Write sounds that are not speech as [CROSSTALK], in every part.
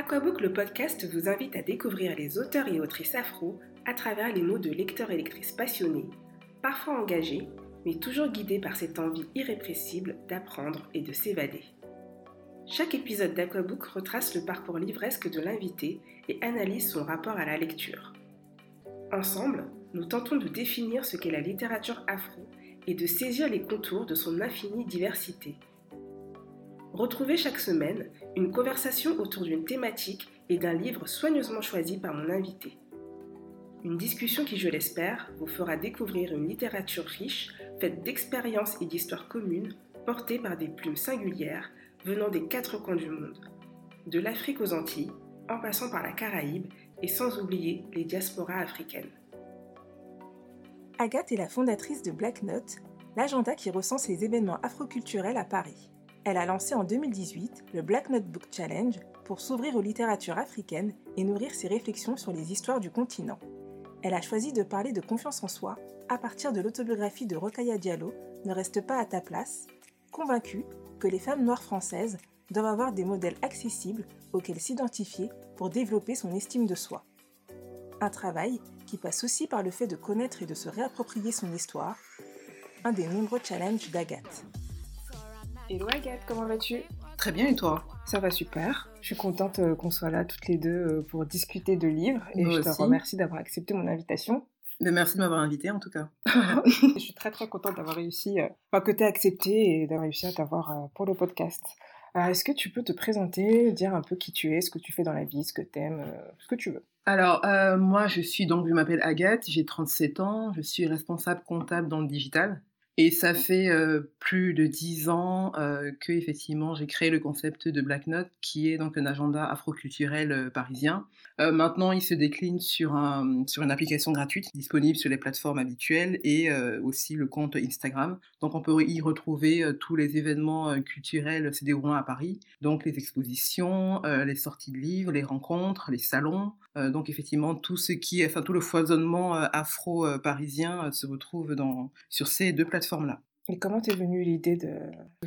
Aquabook, le podcast, vous invite à découvrir les auteurs et autrices afro à travers les mots de lecteurs et lectrices passionnés, parfois engagés, mais toujours guidés par cette envie irrépressible d'apprendre et de s'évader. Chaque épisode d'Aquabook retrace le parcours livresque de l'invité et analyse son rapport à la lecture. Ensemble, nous tentons de définir ce qu'est la littérature afro et de saisir les contours de son infinie diversité. Retrouvez chaque semaine une conversation autour d'une thématique et d'un livre soigneusement choisi par mon invité. Une discussion qui, je l'espère, vous fera découvrir une littérature riche, faite d'expériences et d'histoires communes, portées par des plumes singulières venant des quatre coins du monde, de l'Afrique aux Antilles, en passant par la Caraïbe et sans oublier les diasporas africaines. Agathe est la fondatrice de Black Note, l'agenda qui recense les événements afroculturels à Paris. Elle a lancé en 2018 le Black Note Book Challenge pour s'ouvrir aux littératures africaines et nourrir ses réflexions sur les histoires du continent. Elle a choisi de parler de confiance en soi à partir de l'autobiographie de Rokaya Diallo, Ne reste pas à ta place, convaincue que les femmes noires françaises doivent avoir des modèles accessibles auxquels s'identifier pour développer son estime de soi. Un travail qui passe aussi par le fait de connaître et de se réapproprier son histoire, un des nombreux challenges d'Agathe. Hello Agathe, comment vas-tu? Très bien et toi? Ça va super. Je suis contente euh, qu'on soit là toutes les deux euh, pour discuter de livres et je te remercie d'avoir accepté mon invitation. Mais merci de m'avoir invité en tout cas. [LAUGHS] je suis très très contente d'avoir réussi, euh, enfin que tu accepté et d'avoir réussi à t'avoir pour le podcast. Est-ce que tu peux te présenter, dire un peu qui tu es, ce que tu fais dans la vie, ce que tu aimes, ce que tu veux? Alors, moi, je suis donc, je m'appelle Agathe, j'ai 37 ans, je suis responsable comptable dans le digital. Et ça fait euh, plus de dix ans euh, que effectivement j'ai créé le concept de Black Note, qui est donc un agenda afroculturel euh, parisien. Maintenant, il se décline sur, un, sur une application gratuite disponible sur les plateformes habituelles et aussi le compte Instagram. Donc, on peut y retrouver tous les événements culturels se déroulant à Paris, donc les expositions, les sorties de livres, les rencontres, les salons. Donc, effectivement, tout ce qui, enfin tout le foisonnement afro-parisien se retrouve dans, sur ces deux plateformes là Et comment t'es venue l'idée de,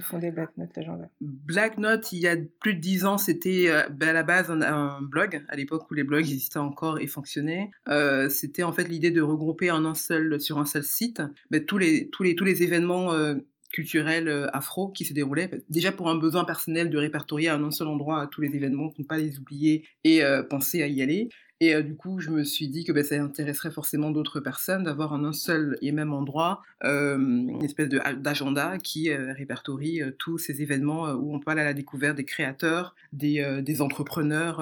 fonder Black Note l'agenda Black Note, il y a plus de dix ans, c'était euh, ben, à la base un, blog, à l'époque où les blogs existaient encore et fonctionnaient. Euh, c'était en fait l'idée de regrouper en un seul, sur un seul site. Ben, tous, les, tous, les, tous les événements euh, culturels afro qui se déroulaient. Déjà pour un besoin personnel de répertorier à un seul endroit tous les événements, pour ne pas les oublier et penser à y aller. Et euh, du coup, je me suis dit que ben, ça intéresserait forcément d'autres personnes d'avoir en un seul et même endroit euh, une espèce d'agenda qui euh, répertorie tous ces événements où on peut aller à la découverte des créateurs, des, des entrepreneurs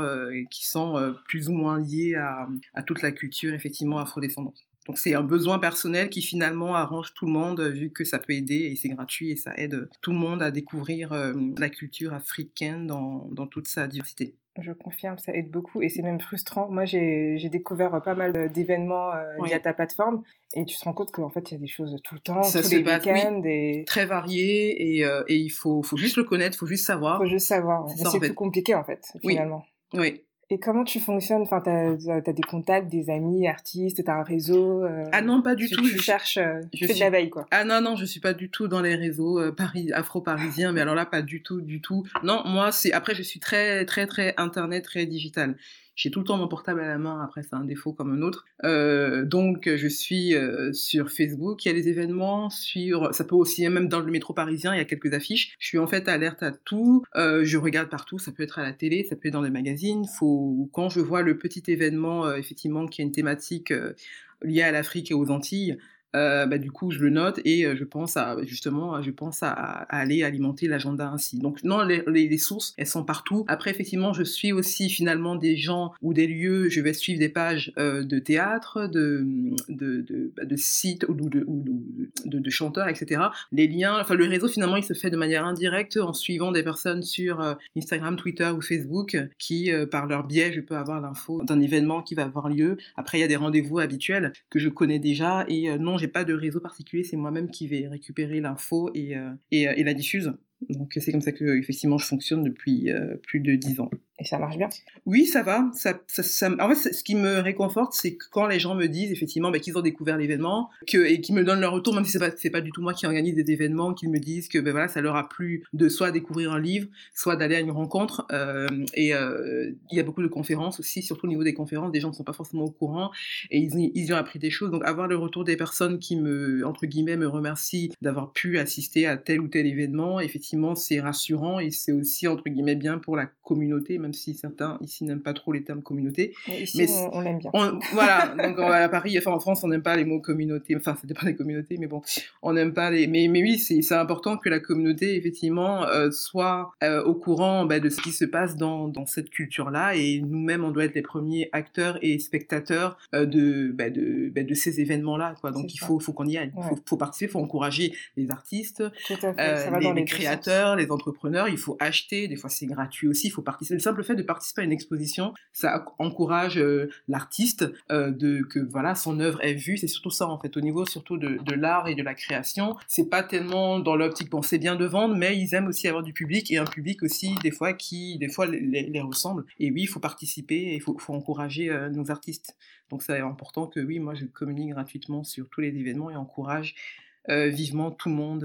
qui sont plus ou moins liés à, à toute la culture effectivement afrodescendante. Donc c'est un besoin personnel qui finalement arrange tout le monde vu que ça peut aider et c'est gratuit et ça aide tout le monde à découvrir la culture africaine dans, dans toute sa diversité. Je confirme, ça aide beaucoup et c'est même frustrant. Moi, j'ai découvert pas mal d'événements euh, via ta plateforme et tu te rends compte qu'en fait, il y a des choses tout le temps, ça tous les week-ends. Et... Très variées et, euh, et, il faut, faut juste le connaître, il faut juste savoir. Il faut juste savoir. C'est plus compliqué en fait, finalement. Oui. Et comment tu fonctionnes? Enfin, t'as as des contacts, des amis, artistes, t'as un réseau euh, Ah non, pas du tout. Tu je cherches, euh, je fais de la veille, quoi. Ah non, non, je suis pas du tout dans les réseaux euh, Paris, afro-parisiens, mais alors là, pas du tout, du tout. Non, moi, c'est après, je suis très, très, très internet, très digital. J'ai tout le temps mon portable à la main, après c'est un défaut comme un autre. Euh, donc je suis euh, sur Facebook, il y a des événements, sur, ça peut aussi, même dans le métro parisien, il y a quelques affiches. Je suis en fait alerte à tout, euh, je regarde partout, ça peut être à la télé, ça peut être dans des magazines. Faut, quand je vois le petit événement, effectivement, qui a une thématique liée à l'Afrique et aux Antilles, euh, bah, du coup je le note et euh, je pense à justement je pense à, aller alimenter l'agenda ainsi. Donc non les, sources elles sont partout. Après effectivement je suis aussi finalement des gens ou des lieux je vais suivre des pages euh, de théâtre de bah, de sites ou de, ou de, chanteurs etc les liens enfin le réseau finalement il se fait de manière indirecte en suivant des personnes sur Instagram Twitter ou Facebook qui par leur biais je peux avoir l'info d'un événement qui va avoir lieu. Après il y a des rendez-vous habituels que je connais déjà et non j'ai pas de réseau particulier, c'est moi-même qui vais récupérer l'info et, euh, et, euh, et, la diffuse. Donc c'est comme ça que effectivement je fonctionne depuis euh, plus de dix ans. Et ça marche bien Oui, ça va. Ça, En fait, ce qui me réconforte, c'est quand les gens me disent effectivement bah, qu'ils ont découvert l'événement et qu'ils me donnent leur retour, même si c'est pas, pas du tout moi qui organise des événements, qu'ils me disent que voilà, ça leur a plu de soit découvrir un livre, soit d'aller à une rencontre. Euh, et euh, il y a beaucoup de conférences aussi, surtout au niveau des conférences, des gens ne sont pas forcément au courant et ils, ont appris des choses. Donc avoir le retour des personnes qui me, entre guillemets, me remercient d'avoir pu assister à tel ou tel événement, effectivement, c'est rassurant et c'est aussi, entre guillemets, bien pour la communauté, même si certains ici n'aiment pas trop les termes communauté. mais on, l'aime bien. voilà, [LAUGHS] donc à Paris, enfin en France, on n'aime pas les mots communauté, enfin ça dépend des communautés, mais bon, on n'aime pas les... Mais, mais oui, c'est important que la communauté, effectivement, euh, soit euh, au courant bah, de ce qui se passe dans, dans cette culture-là, et nous-mêmes, on doit être les premiers acteurs et spectateurs euh, de, bah, de, bah, de ces événements-là, quoi. Donc il faut, faut qu'on y aille, il faut, faut, participer, il faut encourager les artistes, les, les créateurs, les entrepreneurs, il faut acheter, des fois c'est gratuit aussi, il faut participer. Le simple fait de participer à une exposition, ça encourage euh, l'artiste euh, de que voilà son œuvre est vue. C'est surtout ça en fait au niveau surtout de, de l'art et de la création. C'est pas tellement dans l'optique bon bien de vendre, mais ils aiment aussi avoir du public et un public aussi des fois qui des fois les, ressemble. Et oui, il faut participer et il faut, faut encourager euh, nos artistes. Donc c'est important que oui, moi je communique gratuitement sur tous les événements et encourage vivement tout le monde,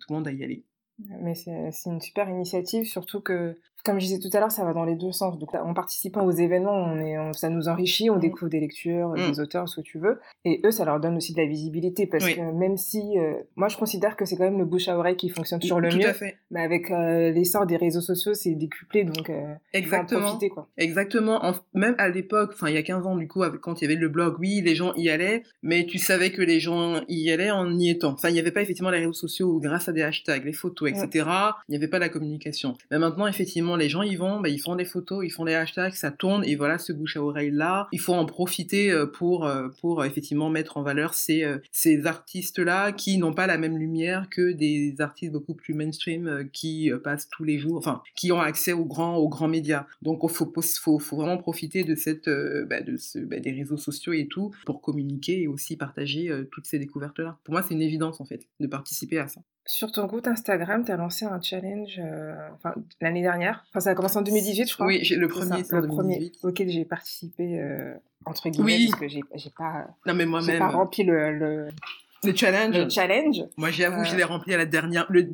tout le monde à y aller. Mais c'est une super initiative, surtout que comme je disais tout à l'heure, ça va dans les deux sens. Donc, en participant aux événements, on est, ça nous enrichit, on mmh. découvre des lectures, mmh. des auteurs, ce que tu veux. Et eux, ça leur donne aussi de la visibilité parce que même si, euh, moi, je considère que c'est quand même le bouche à oreille qui fonctionne toujours le mieux. Mais avec euh, l'essor des réseaux sociaux, c'est décuplé, donc euh, Exactement. faut en profiter, quoi. Exactement. même à l'époque, enfin, il y a 15 ans, du coup, quand il y avait le blog, oui, les gens y allaient, mais tu savais que les gens y allaient en y étant. Enfin, il n'y avait pas effectivement les réseaux sociaux grâce à des hashtags, les photos, etc., il n'y avait pas la communication. Mais maintenant, effectivement, les gens y vont, bah, ils font des photos, ils font des hashtags, ça tourne, et voilà, ce bouche à oreille là, il faut en profiter euh, pour, euh, pour euh, effectivement mettre en valeur ces, ces artistes-là qui n'ont pas la même lumière que des artistes beaucoup plus mainstream qui passent tous les jours, enfin, qui ont accès aux grands, aux grands médias. Donc, il faut, faut, faut, vraiment profiter de cette, bah, de ce, bah, des réseaux sociaux et tout pour communiquer et aussi partager toutes ces découvertes-là. Pour moi, c'est une évidence, en fait, de participer à ça. Sur ton compte Instagram, tu as lancé un challenge l'année dernière. Enfin, ça a commencé en 2018, je crois. Oui, le premier, c'est le premier auquel j'ai participé, euh, entre guillemets, oui. parce que j'ai pas, non, mais moi-même. pas rempli le, le, le challenge. Le challenge. Moi, j'avoue, je l'ai euh. rempli à la dernière, le,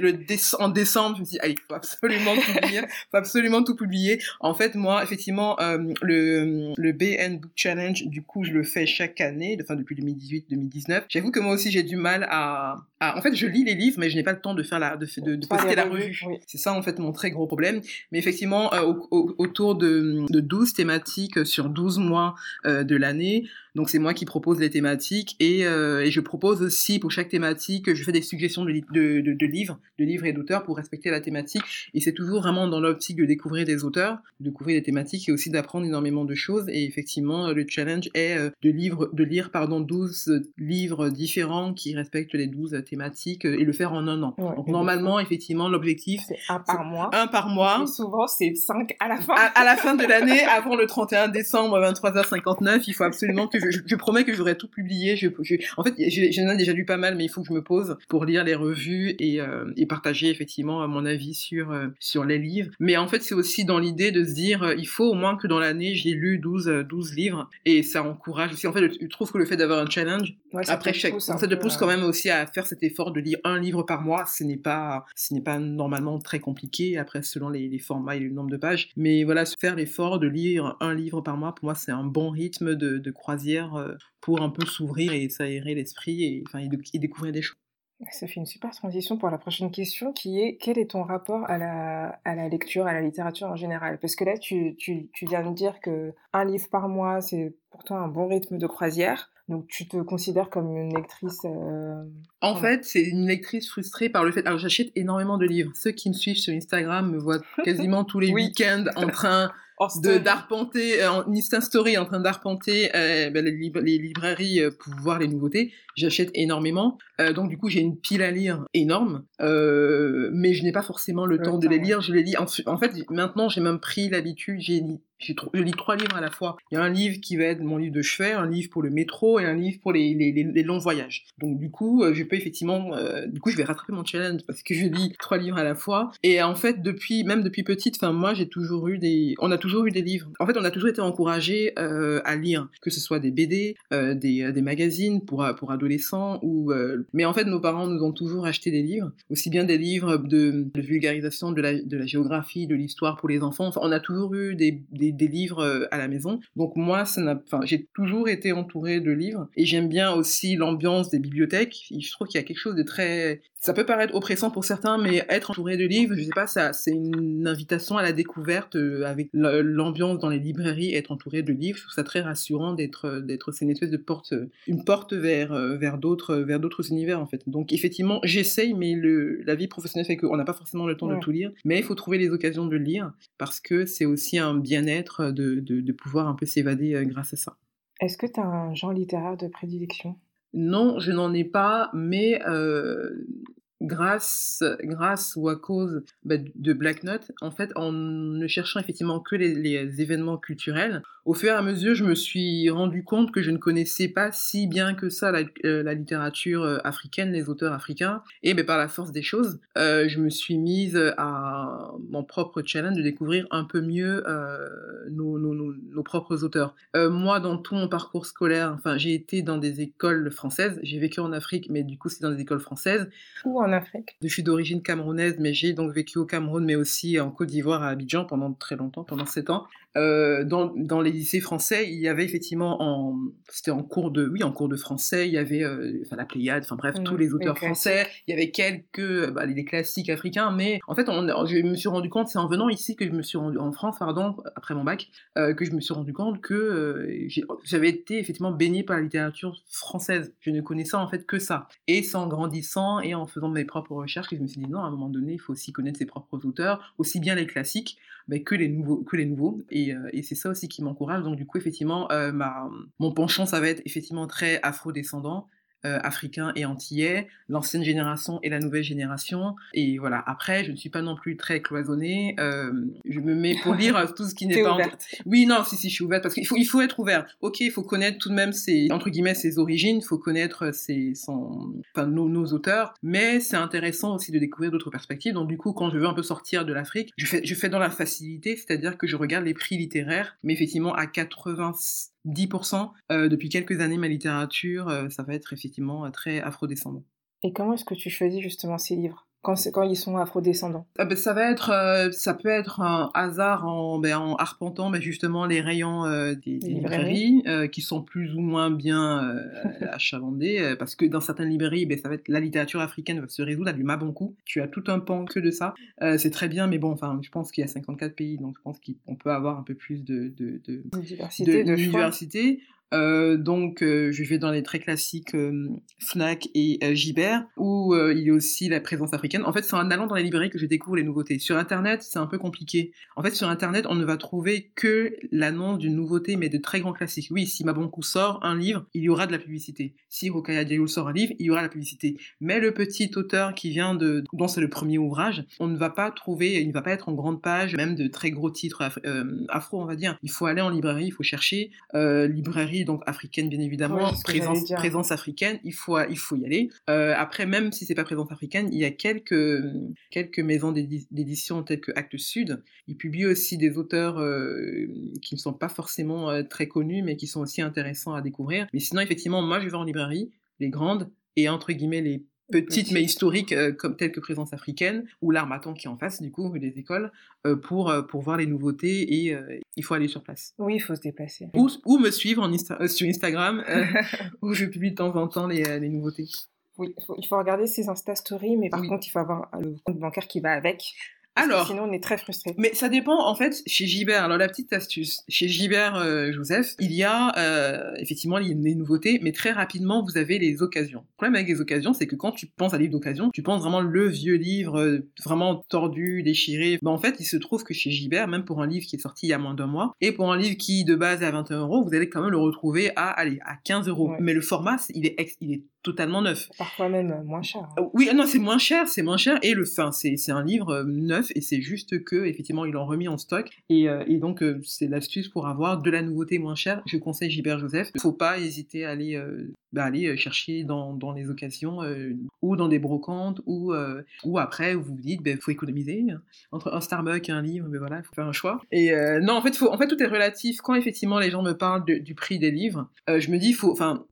le en décembre. Je me suis dit, il faut absolument tout publier. [LAUGHS] faut absolument tout publier. En fait, moi, effectivement, euh, le, le BN Book Challenge, du coup, je le fais chaque année, enfin, depuis 2018-2019. J'avoue que moi aussi, j'ai du mal à, en fait, je lis les livres, mais je n'ai pas le temps de faire la, de, de, de poster la revue. C'est ça, en fait, mon très gros problème. Mais effectivement, euh, autour de, de 12 thématiques sur 12 mois de l'année, donc c'est moi qui propose les thématiques et, euh, et, je propose aussi pour chaque thématique, je fais des suggestions de, de, de, de livres, de livres et d'auteurs pour respecter la thématique. Et c'est toujours vraiment dans l'optique de découvrir des auteurs, de découvrir des thématiques et aussi d'apprendre énormément de choses. Et effectivement, le challenge est euh, de, livre, de lire pardon 12 livres différents qui respectent les 12 thématiques et le faire en un an. Donc normalement, effectivement, l'objectif c'est un par mois. Un par mois. Souvent c'est 5 à la fin. À, la fin de l'année, avant le 31 décembre 23h59, il faut absolument que je je, promets que j'aurai tout publié. Je, en fait, j'en ai déjà lu pas mal, mais il faut que je me pose pour lire les revues et, euh, et partager effectivement mon avis sur, euh, sur les livres. Mais en fait, c'est aussi dans l'idée de se dire, euh, il faut au moins que dans l'année, j'ai lu 12, 12 livres et ça encourage aussi. En fait, je trouve que le fait d'avoir un challenge, après chaque, ça te pousse quand même aussi à faire cet effort de lire un livre par mois. Ce n'est pas, ce n'est pas normalement très compliqué après selon les, les, formats et le nombre de pages. Mais voilà, faire l'effort de lire un livre par mois, pour moi, c'est un bon rythme de, de croisière euh, pour un peu s'ouvrir et s'aérer l'esprit et, enfin, et, découvrir des choses. Ça fait une super transition pour la prochaine question qui est quel est ton rapport à la, à la lecture, à la littérature en général? Parce que là, tu, tu, tu viens de dire que un livre par mois, c'est pour toi un bon rythme de croisière. Donc tu te considères comme une lectrice euh, En fait, c'est une lectrice frustrée par le fait. Alors j'achète énormément de livres. Ceux qui me suivent sur Instagram me voient [LAUGHS] quasiment tous les week-ends en train d'arpenter euh, en Insta Story en train d'arpenter euh, ben, les, librairies euh, pour voir les nouveautés. J'achète énormément, euh, donc du coup j'ai une pile à lire énorme, mais je n'ai pas forcément le, temps, de les lire. Je les lis en, en fait maintenant j'ai même pris l'habitude, j'ai je lis trois livres à la fois. Il y a un livre qui va être mon livre de chevet, un livre pour le métro et un livre pour les, les, les, longs voyages. Donc du coup, euh, je peux effectivement, euh, du coup, je vais rattraper mon challenge parce que je lis trois livres à la fois. Et en fait, depuis, même depuis petite, enfin moi, j'ai toujours eu des, on a toujours eu des livres. En fait, on a toujours été encouragé euh, à lire, que ce soit des BD, euh, des, des magazines pour pour adolescents ou, mais en fait, nos parents nous ont toujours acheté des livres, aussi bien des livres de, vulgarisation de la, de la géographie, de l'histoire pour les enfants. Enfin, on a toujours eu des, des livres euh, à la maison. Donc moi, j'ai toujours été entourée de livres et j'aime bien aussi l'ambiance des bibliothèques. Je trouve qu'il y a quelque chose de très, ça peut paraître oppressant pour certains, mais être entouré de livres, je sais pas, ça, c'est une invitation à la découverte euh, avec l'ambiance dans les librairies, être entouré de livres. Je trouve ça très rassurant d'être, d'être, c'est une espèce de porte, une porte vers, euh, vers d'autres, vers d'autres univers en fait. Donc effectivement, j'essaye, mais le, la vie professionnelle fait qu'on n'a pas forcément le temps de tout lire, mais il faut trouver les occasions de lire parce que c'est aussi un bien-être de, pouvoir un peu s'évader euh, grâce à ça. Est-ce que tu as un genre littéraire de prédilection? Non, je n'en ai pas, mais euh, grâce, grâce ou à cause bah, de Black Note, en fait, en ne cherchant effectivement que les, événements culturels, au fur et à mesure, je me suis rendu compte que je ne connaissais pas si bien que ça la, euh, littérature euh, africaine, les auteurs africains, et ben, par la force des choses, euh, je me suis mise à mon propre challenge de découvrir un peu mieux nos, nos, nos, propres auteurs. moi, dans tout mon parcours scolaire, enfin, j'ai été dans des écoles françaises, j'ai vécu en Afrique, mais du coup, c'est dans des écoles françaises. Où en Afrique? Je suis d'origine camerounaise, mais j'ai donc vécu au Cameroun, mais aussi en Côte d'Ivoire, à Abidjan, pendant très longtemps, pendant sept ans. Euh, dans, dans, les lycées français, il y avait effectivement en c'était en cours de oui en cours de français, il y avait euh, enfin la Pléiade, enfin bref tous les auteurs français, il y avait quelques bah, les classiques africains, mais en fait on, je me suis rendu compte c'est en venant ici que je me suis rendu en France pardon après mon bac euh, que je me suis rendu compte que euh, j'avais été effectivement baigné par la littérature française. Je ne connaissais en fait que ça. Et c'est en grandissant et en faisant mes propres recherches que je me suis dit non à un moment donné il faut aussi connaître ses propres auteurs, aussi bien les classiques mais que les nouveaux que les nouveaux et euh, et, c'est ça aussi qui m'encourage. Donc du coup, effectivement, euh, ma, mon penchant, ça va être effectivement très afro-descendant. Euh, africain et antillais, l'ancienne génération et la nouvelle génération. Et voilà, après, je ne suis pas non plus très cloisonnée. Euh, je me mets pour [LAUGHS] lire tout ce qui n'est pas... Ouverte. Oui, non, si, si, je suis ouverte parce qu'il faut, il faut être ouvert. Ok, il faut connaître tout de même ses, entre guillemets, ses origines, il faut connaître ses, son, enfin, nos, nos auteurs, mais c'est intéressant aussi de découvrir d'autres perspectives. Donc du coup, quand je veux un peu sortir de l'Afrique, je fais, je fais dans la facilité, c'est-à-dire que je regarde les prix littéraires, mais effectivement à 80 10%. Euh, depuis quelques années, ma littérature, euh, ça va être effectivement euh, très afrodescendant. Et comment est-ce que tu choisis justement ces livres? Quand, quand ils sont afrodescendants ah ben, ça va être, euh, ça peut être un hasard en, ben, en arpentant ben, justement les rayons euh, des, librairies, euh, qui sont plus ou moins bien [LAUGHS] achalandés, parce que dans certaines librairies, ça va être la littérature africaine va se résoudre à du Mabonkou. Tu as tout un pan que de ça. c'est très bien, mais bon, enfin, je pense qu'il y a 54 pays, donc je pense qu'on peut avoir un peu plus de, de, de, diversité. De, diversité. Euh, donc, euh, je vais dans les très classiques euh, Fnac et Gibert, où il y a aussi la présence africaine. En fait, c'est en allant dans les librairies que je découvre les nouveautés. Sur Internet, c'est un peu compliqué. En fait, sur Internet, on ne va trouver que l'annonce d'une nouveauté, mais de très grands classiques. Oui, si Mabonkou sort un livre, il y aura de la publicité. Si Rokaya Diallo sort un livre, il y aura de la publicité. Mais le petit auteur qui vient de, dont c'est le premier ouvrage, on ne va pas trouver, il ne va pas être en grande page, même de très gros titres afro, on va dire. Il faut aller en librairie, il faut chercher librairie donc africaine bien évidemment, présence, présence africaine, il faut, il faut y aller. Euh, après, même si c'est pas présence africaine, il y a quelques, quelques maisons d'édition telles que Actes Sud. Ils publient aussi des auteurs euh, qui ne sont pas forcément euh, très connus, mais qui sont aussi intéressants à découvrir. Mais sinon, effectivement, moi, je vais en librairie, les grandes, et entre guillemets les petite mais historique euh, comme telle que Présence africaine ou l'Armatan qui est en face du coup des écoles euh, pour euh, pour voir les nouveautés et il faut aller sur place. Oui, il faut se déplacer. Ou, ou me suivre en sur Instagram [LAUGHS] où je publie de temps en temps les, les nouveautés. Oui, il faut, regarder ses Insta Stories, mais par contre, il faut avoir le compte bancaire qui va avec. Alors, sinon on est très frustré. Mais ça dépend en fait chez Gibert. Alors la petite astuce, chez Gibert euh, Joseph, il y a euh, effectivement les, nouveautés, mais très rapidement vous avez les occasions. Le problème avec les occasions, c'est que quand tu penses à livre d'occasion, tu penses vraiment le vieux livre euh, vraiment tordu, déchiré. Ben, en fait, il se trouve que chez Gibert, même pour un livre qui est sorti il y a moins d'un mois, et pour un livre qui de base est à 21 euros, vous allez quand même le retrouver à allez à 15 euros. Mais le format, il est il est totalement neuf. Parfois même moins cher. Euh, oui, non, c'est moins cher, c'est moins cher. Et le fin, c'est un livre euh, neuf et c'est juste que effectivement ils l'ont remis en stock. Et, euh, et donc c'est l'astuce pour avoir de la nouveauté moins chère. Je conseille Gilbert Joseph. Il faut pas hésiter à aller, bah, aller chercher dans, dans les occasions ou dans des brocantes ou, ou après vous vous dites, il ben, faut économiser entre un Starbucks et un livre, mais ben, voilà, il faut faire un choix. Et non, en fait, faut, en fait, tout est relatif. Quand effectivement les gens me parlent du prix des livres, je me dis, faut, enfin,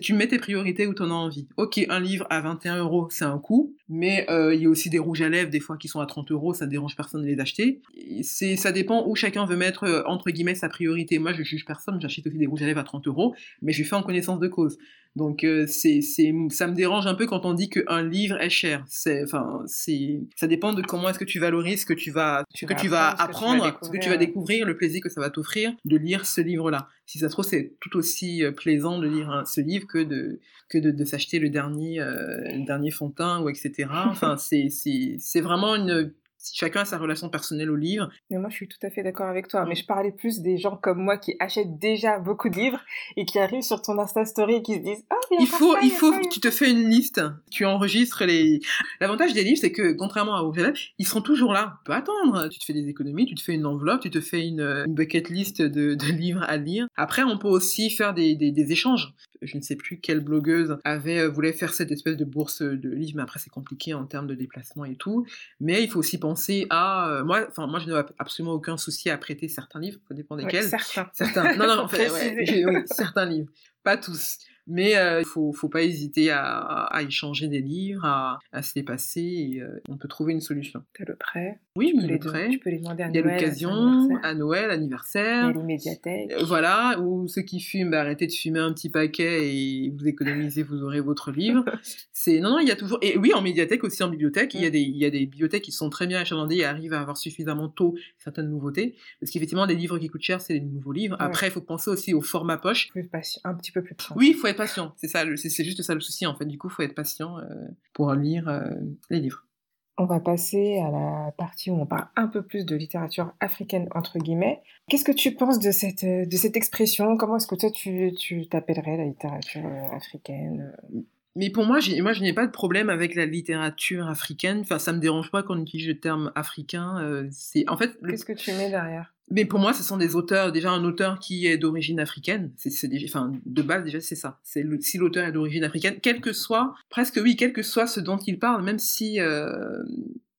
tu mets tes priorités où tu envie. Ok, un livre à 21 euros, c'est un coût, mais euh, il y a aussi des rouges à lèvres des fois qui sont à 30 euros, ça ne dérange personne de les acheter. C'est, ça dépend où chacun veut mettre euh, entre guillemets sa priorité. Moi, je juge personne, j'achète aussi des rouges à lèvres à 30 euros, mais je fais en connaissance de cause. Donc euh, c'est, c'est, ça me dérange un peu quand on dit qu'un livre est cher. C'est, enfin, c'est, ça dépend de comment est-ce que tu valorises ce que tu vas, ce que tu vas apprendre, ce que tu vas découvrir, le plaisir que ça va t'offrir de lire ce livre-là. Si ça se trouve, c'est tout aussi plaisant de lire ce livre que de que de, de s'acheter le dernier, le dernier ou etc. Enfin, c'est vraiment une chacun a sa relation personnelle au livre. Mais moi, je suis tout à fait d'accord avec toi. Mais je parlais plus des gens comme moi qui achètent déjà beaucoup de livres et qui arrivent sur ton Insta Story et qui se disent Ah, il faut, il faut, tu te fais une liste, tu enregistres les. L'avantage des livres, c'est que contrairement à Google, ils seront toujours là. Tu peux attendre. Tu te fais des économies, tu te fais une enveloppe, tu te fais une, bucket list de, de, [LAUGHS] livres à lire. Après, on peut aussi faire des, des, des échanges je ne sais plus quelle blogueuse avait euh, voulait faire cette espèce de bourse de livres, mais après c'est compliqué en termes de déplacement et tout. Mais il faut aussi penser à euh, moi. Enfin moi je n'ai absolument aucun souci à prêter certains livres, ça dépend desquels. certains. Certains. Non non, [LAUGHS] en fait, certains livres, pas tous. Mais euh, il faut, faut pas hésiter à, à, échanger des livres, à, à se les passer et euh, on peut trouver une solution. T'as le prêt? Oui, le prêt. Tu peux les demander à Noël. Il y a l'occasion, à Noël, anniversaire. Il y a les médiathèques. Euh, voilà, ou ceux qui fument, bah, arrêtez de fumer un petit paquet et vous économisez, vous aurez votre livre. [LAUGHS] C'est Non, non, il y a toujours... Et oui, en médiathèque aussi, en bibliothèque, il, y a mm. des, il y a des bibliothèques qui sont très bien achalandées et arrivent à avoir suffisamment tôt certaines nouveautés. Parce qu'effectivement, des livres qui coûtent cher, c'est des nouveaux livres. Après, il faut penser aussi au format poche. Plus un petit peu plus Oui, il faut être patient. C'est ça, c'est juste ça le souci en fait. Du coup, il faut être patient euh, pour lire euh, les livres. On va passer à la partie où on parle un peu plus de littérature africaine entre guillemets. Qu'est-ce que tu penses de cette de cette expression? Comment est-ce que toi tu tu t'appellerais la littérature euh, africaine? Mais pour moi, moi, je n'ai pas de problème avec la littérature africaine. Enfin, ça me dérange pas qu'on utilise le terme africain. c'est en fait. Qu'est-ce que tu mets derrière? Mais pour moi, ce sont des auteurs, déjà un auteur qui est d'origine africaine, c'est, enfin, de base déjà c'est ça. C'est si l'auteur est d'origine africaine, quel que soit, presque oui, quel que soit ce dont il parle, même si, euh,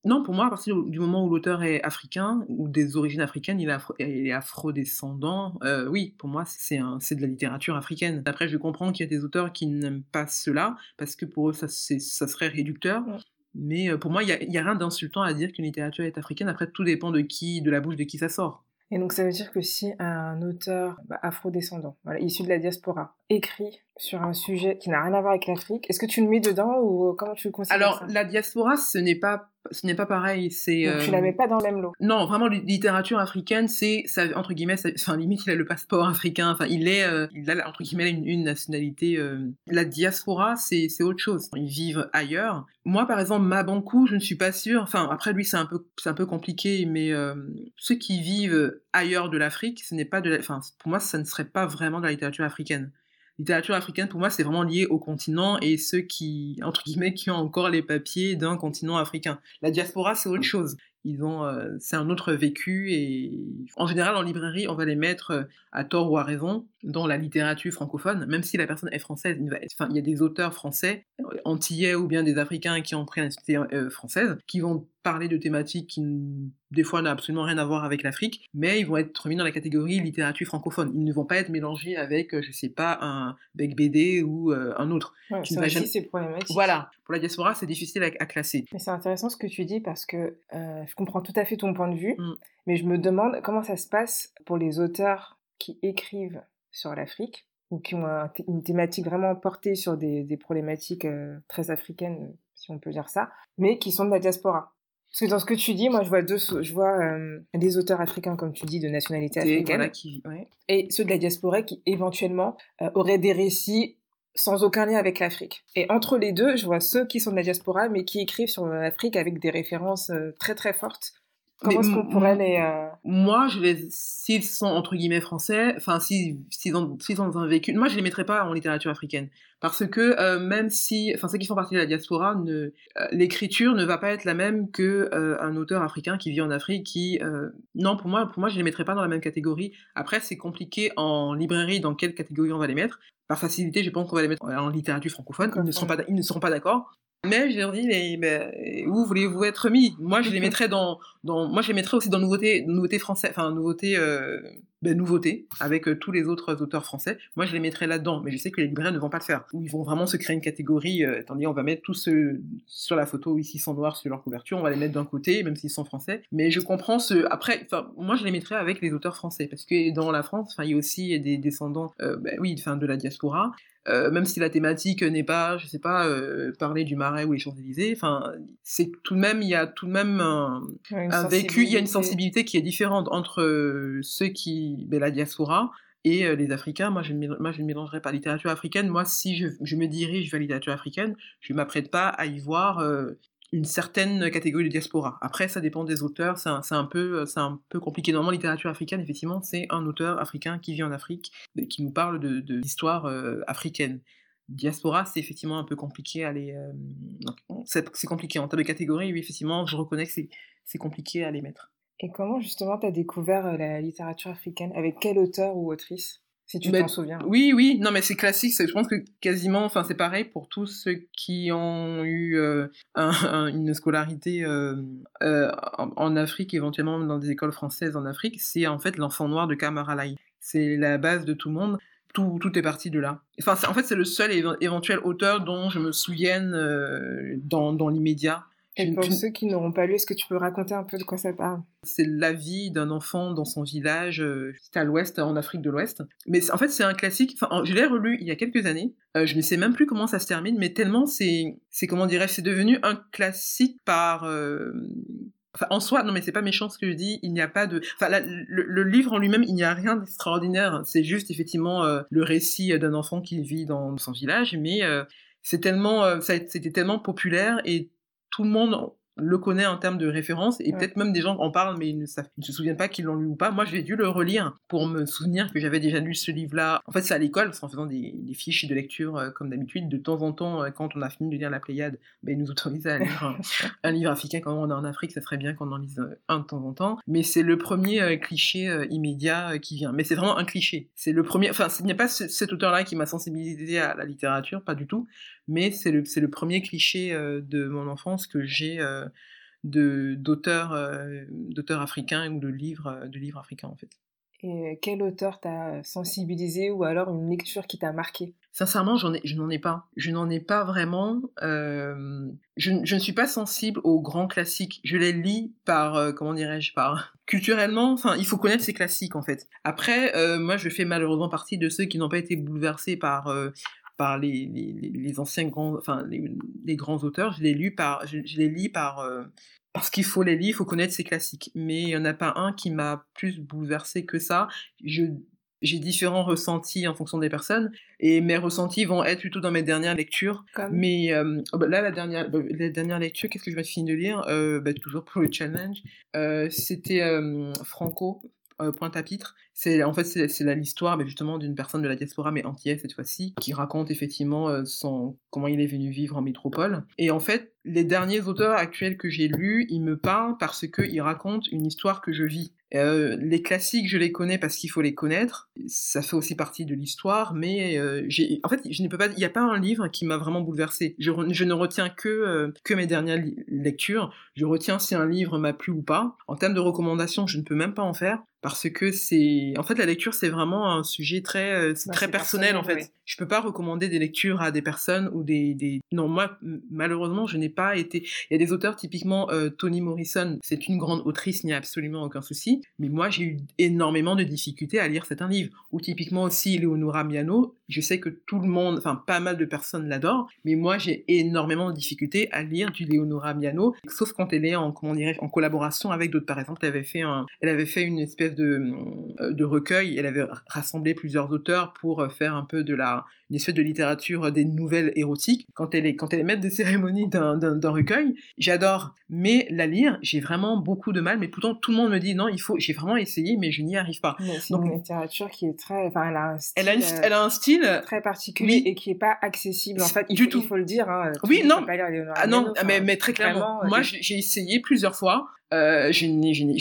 non, pour moi, à partir du moment où l'auteur est africain ou des origines africaines, il est, afro, il est afrodescendant, euh, oui, pour moi c'est, de la littérature africaine. Après, je comprends qu'il y a des auteurs qui n'aiment pas cela parce que pour eux ça, ça serait réducteur. Mais euh, pour moi, il n'y a, a rien d'insultant à dire qu'une littérature est africaine. Après, tout dépend de qui, de la bouche de qui ça sort. Et donc ça veut dire que si un auteur bah, afrodescendant, issu de la diaspora, écrit sur un sujet qui n'a rien à voir avec l'Afrique, est-ce que tu le mets dedans ou comment tu le considères Alors la diaspora, ce n'est pas ce n'est pas pareil. C'est tu la euh, mets pas dans le même lot? Non, vraiment, littérature africaine, c'est ça entre guillemets, ça, enfin limite, il a le passeport africain. Enfin, il est, euh, il a entre guillemets une, nationalité. Euh. La diaspora, c'est c'est autre chose. Ils vivent ailleurs. Moi, par exemple, Mabankou, je ne suis pas sûre. Enfin, après lui, c'est un peu c'est un peu compliqué, mais ceux qui vivent ailleurs de l'Afrique, ce n'est pas de, enfin, pour moi, ça ne serait pas vraiment de la littérature africaine littérature africaine, pour moi, c'est vraiment lié au continent et ceux qui, entre guillemets, qui ont encore les papiers d'un continent africain. La diaspora, c'est autre chose. Ils ont, euh, c'est un autre vécu et en général en librairie, on va les mettre euh, à tort ou à raison dans la littérature francophone, même si la personne est française. Il, enfin, il y a des auteurs français, euh, antillais ou bien des Africains qui ont pris la nationalité française, qui vont parler de thématiques qui des fois n'ont absolument rien à voir avec l'Afrique, mais ils vont être mis dans la catégorie littérature francophone. Ils ne vont pas être mélangés avec, je sais pas, un Bec BD ou un autre. Ouais, ça aussi, c'est problématique. Voilà. Pour la diaspora, c'est difficile à, classer. Mais c'est intéressant ce que tu dis parce que je comprends tout à fait ton point de vue, mm. mais je me demande comment ça se passe pour les auteurs qui écrivent sur l'Afrique ou qui ont une thématique vraiment portée sur des, problématiques euh, très africaines, si on peut dire ça, mais qui sont de la diaspora. Parce que dans ce que tu dis, moi, je vois deux, je vois euh, des auteurs africains, comme tu dis, de nationalité africaine, qui, et ceux de la diaspora qui éventuellement euh, auraient des récits sans aucun lien avec l'Afrique. Et entre les deux, je vois ceux qui sont de la diaspora, mais qui écrivent sur l'Afrique avec des références euh, très très fortes Comment est-ce qu'on pourrait les... Euh, moi, je les... s'ils sont entre guillemets français, enfin, s'ils ont, ont un vécu, moi, je les mettrais pas en littérature africaine. Parce que euh, même si, enfin, ceux qui font partie de la diaspora, ne... Euh, l'écriture ne va pas être la même que un auteur africain qui vit en Afrique, qui... Non, pour moi, pour moi, je les mettrais pas dans la même catégorie. Après, c'est compliqué en librairie dans quelle catégorie on va les mettre. Par facilité, je pense qu'on va les mettre en littérature francophone. Ils ne seront pas, ils ne seront pas d'accord. Mais je leur dis, mais, mais où voulez-vous être mis? Moi, je les mettrais dans, dans, moi, je les mettrais aussi dans nouveauté, nouveauté français, enfin nouveauté, euh, ben, nouveauté avec euh, tous les autres auteurs français. Moi, je les mettrais là-dedans, mais je sais que les libraires ne vont pas le faire. Où ils vont vraiment se créer une catégorie. Euh, tandis on va mettre tous ceux sur la photo ici sont noirs sur leur couverture, on va les mettre d'un côté, même s'ils sont français. Mais je comprends ce. Après, enfin, moi, je les mettrais avec les auteurs français parce que dans la France, enfin, il y a aussi des descendants, euh, ben, oui, enfin, de la diaspora. Euh, même si la thématique n'est pas, je sais pas, euh, parler du Marais ou les Champs-Élysées, enfin, c'est tout de même, il y a tout de même un, un vécu, il y a une sensibilité qui est différente entre euh, ceux qui, ben, la diaspora, et les Africains, moi je, ne, moi, je ne mélangerai pas littérature africaine. Moi, si je, je, me dirige vers la littérature africaine, je ne m'apprête pas à y voir une certaine catégorie de diaspora. Après, ça dépend des auteurs, c'est un, peu, un peu compliqué. Normalement, littérature africaine, effectivement, c'est un auteur africain qui vit en Afrique, qui nous parle de, l'histoire euh, africaine. Diaspora, c'est effectivement un peu compliqué à les. Euh, c'est compliqué. En termes de catégorie, oui, effectivement, je reconnais que c'est compliqué à les mettre. Et comment, justement, tu as découvert euh, la littérature africaine? Avec quel auteur ou autrice? Si tu t'en souviens. Oui, oui, non, mais c'est classique. Je pense que quasiment, enfin, c'est pareil pour tous ceux qui ont eu euh, une scolarité euh, euh, en, Afrique, éventuellement dans des écoles françaises en Afrique. C'est en fait l'enfant noir de Kamara C'est la base de tout le monde. Tout, tout est parti de là. Enfin, en fait, c'est le seul éventuel auteur dont je me souvienne dans, dans l'immédiat. Et pour ceux qui n'auront pas lu, est-ce que tu peux raconter un peu de quoi ça parle? C'est la vie d'un enfant dans son village, euh, à l'ouest, en Afrique de l'Ouest. Mais en fait, c'est un classique. Enfin, je l'ai relu il y a quelques années. Euh, je ne sais même plus comment ça se termine, mais tellement c'est, c'est comment dirais c'est devenu un classique par. Euh, enfin, en soi, non mais c'est pas méchant ce que je dis, il n'y a pas de... Enfin, le, livre en lui-même, il n'y a rien d'extraordinaire, c'est juste effectivement le récit d'un enfant qui vit dans son village, mais c'est tellement... c'était tellement populaire et tout le monde le connaît en termes de référence et peut-être même des gens en parlent mais ils ne, savent, se souviennent pas qu'ils l'ont lu ou pas. Moi, j'ai dû le relire pour me souvenir que j'avais déjà lu ce livre-là. En fait, c'est à l'école, en faisant des, fiches de lecture euh, comme d'habitude. De temps en temps, euh, quand on a fini de lire la Pléiade, ben, ils nous autorisent à lire un, [LAUGHS] livre africain quand on est en Afrique. Ça serait bien qu'on en lise euh, un de temps en temps. Mais c'est le premier cliché immédiat qui vient. Mais c'est vraiment un cliché. C'est le premier. Enfin, ce n'est pas cet auteur-là qui m'a sensibilisé à la littérature, pas du tout. Mais c'est le, le premier cliché de mon enfance que j'ai d'auteurs euh, d'auteurs africains ou de livres, euh, de livres africains en fait. Et euh, quel auteur t'a sensibilisé ou alors une lecture qui t'a marqué? Sincèrement, j'en ai, je n'en ai pas. Je n'en ai pas vraiment. je, je, ne suis pas sensible aux grands classiques. Je les lis par, comment dirais-je, par [LAUGHS] culturellement. Enfin, il faut connaître ces classiques en fait. Après, moi, je fais malheureusement partie de ceux qui n'ont pas été bouleversés par par les, les, les, anciens grands, enfin les, grands auteurs. Je les lu par, je, les lis par parce qu'il faut les lire, il faut connaître ces classiques. Mais il n'y en a pas un qui m'a plus bouleversé que ça. j'ai différents ressentis en fonction des personnes et mes ressentis vont être plutôt dans mes dernières lectures. Mais euh, oh, bah, là, la dernière, bah, la dernière lecture, qu'est-ce que je vais finir de lire? Euh, bah, Toujours pour le challenge. Euh, c'était Franco, Pointe à Pitre. C'est en fait c'est l'histoire mais justement d'une personne de la diaspora mais entière cette fois-ci qui raconte effectivement son comment il est venu vivre en métropole. Et en fait les derniers auteurs actuels que j'ai lus, ils me parlent parce qu'ils racontent une histoire que je vis. Euh, les classiques, je les connais parce qu'il faut les connaître. Ça fait aussi partie de l'histoire, mais euh, en fait, je ne peux pas. Il n'y a pas un livre qui m'a vraiment bouleversé. Je, ne retiens que euh, que mes dernières lectures. Je retiens si un livre m'a plu ou pas. En termes de recommandations, je ne peux même pas en faire parce que c'est, en fait, la lecture c'est vraiment un sujet très, euh, bah, très personnel, en fait. Je peux pas recommander des lectures à des personnes ou des, des... non moi malheureusement je n'ai pas été. Il y a des auteurs typiquement euh, Toni Morrison, c'est une grande autrice, il n'y a absolument aucun souci. Mais moi j'ai eu énormément de difficultés à lire certains livres. Ou typiquement aussi Leonora Miano, je sais que tout le monde, enfin pas mal de personnes l'adorent, mais moi j'ai énormément de difficultés à lire du Leonora Miano, sauf quand elle est en comment dirais en collaboration avec d'autres. Par exemple, elle avait fait un, elle avait fait une espèce espèce de, de recueil. Elle avait rassemblé plusieurs auteurs pour faire un peu de la une espèce de littérature des nouvelles érotiques. Quand elle est quand elle est maître de [LAUGHS] cérémonie d'un recueil, j'adore. Mais la lire, j'ai vraiment beaucoup de mal. Mais pourtant, tout le monde me dit non, il faut. J'ai vraiment essayé, mais je n'y arrive pas. C'est une littérature qui est très. Enfin, elle a un style. Elle a, elle a un style très particulier et qui est pas accessible. En fait, il du faut, tout. Il faut le dire. Hein, oui, non. Ah non, mais, mais très clairement. Moi, j'ai essayé plusieurs fois. Euh, je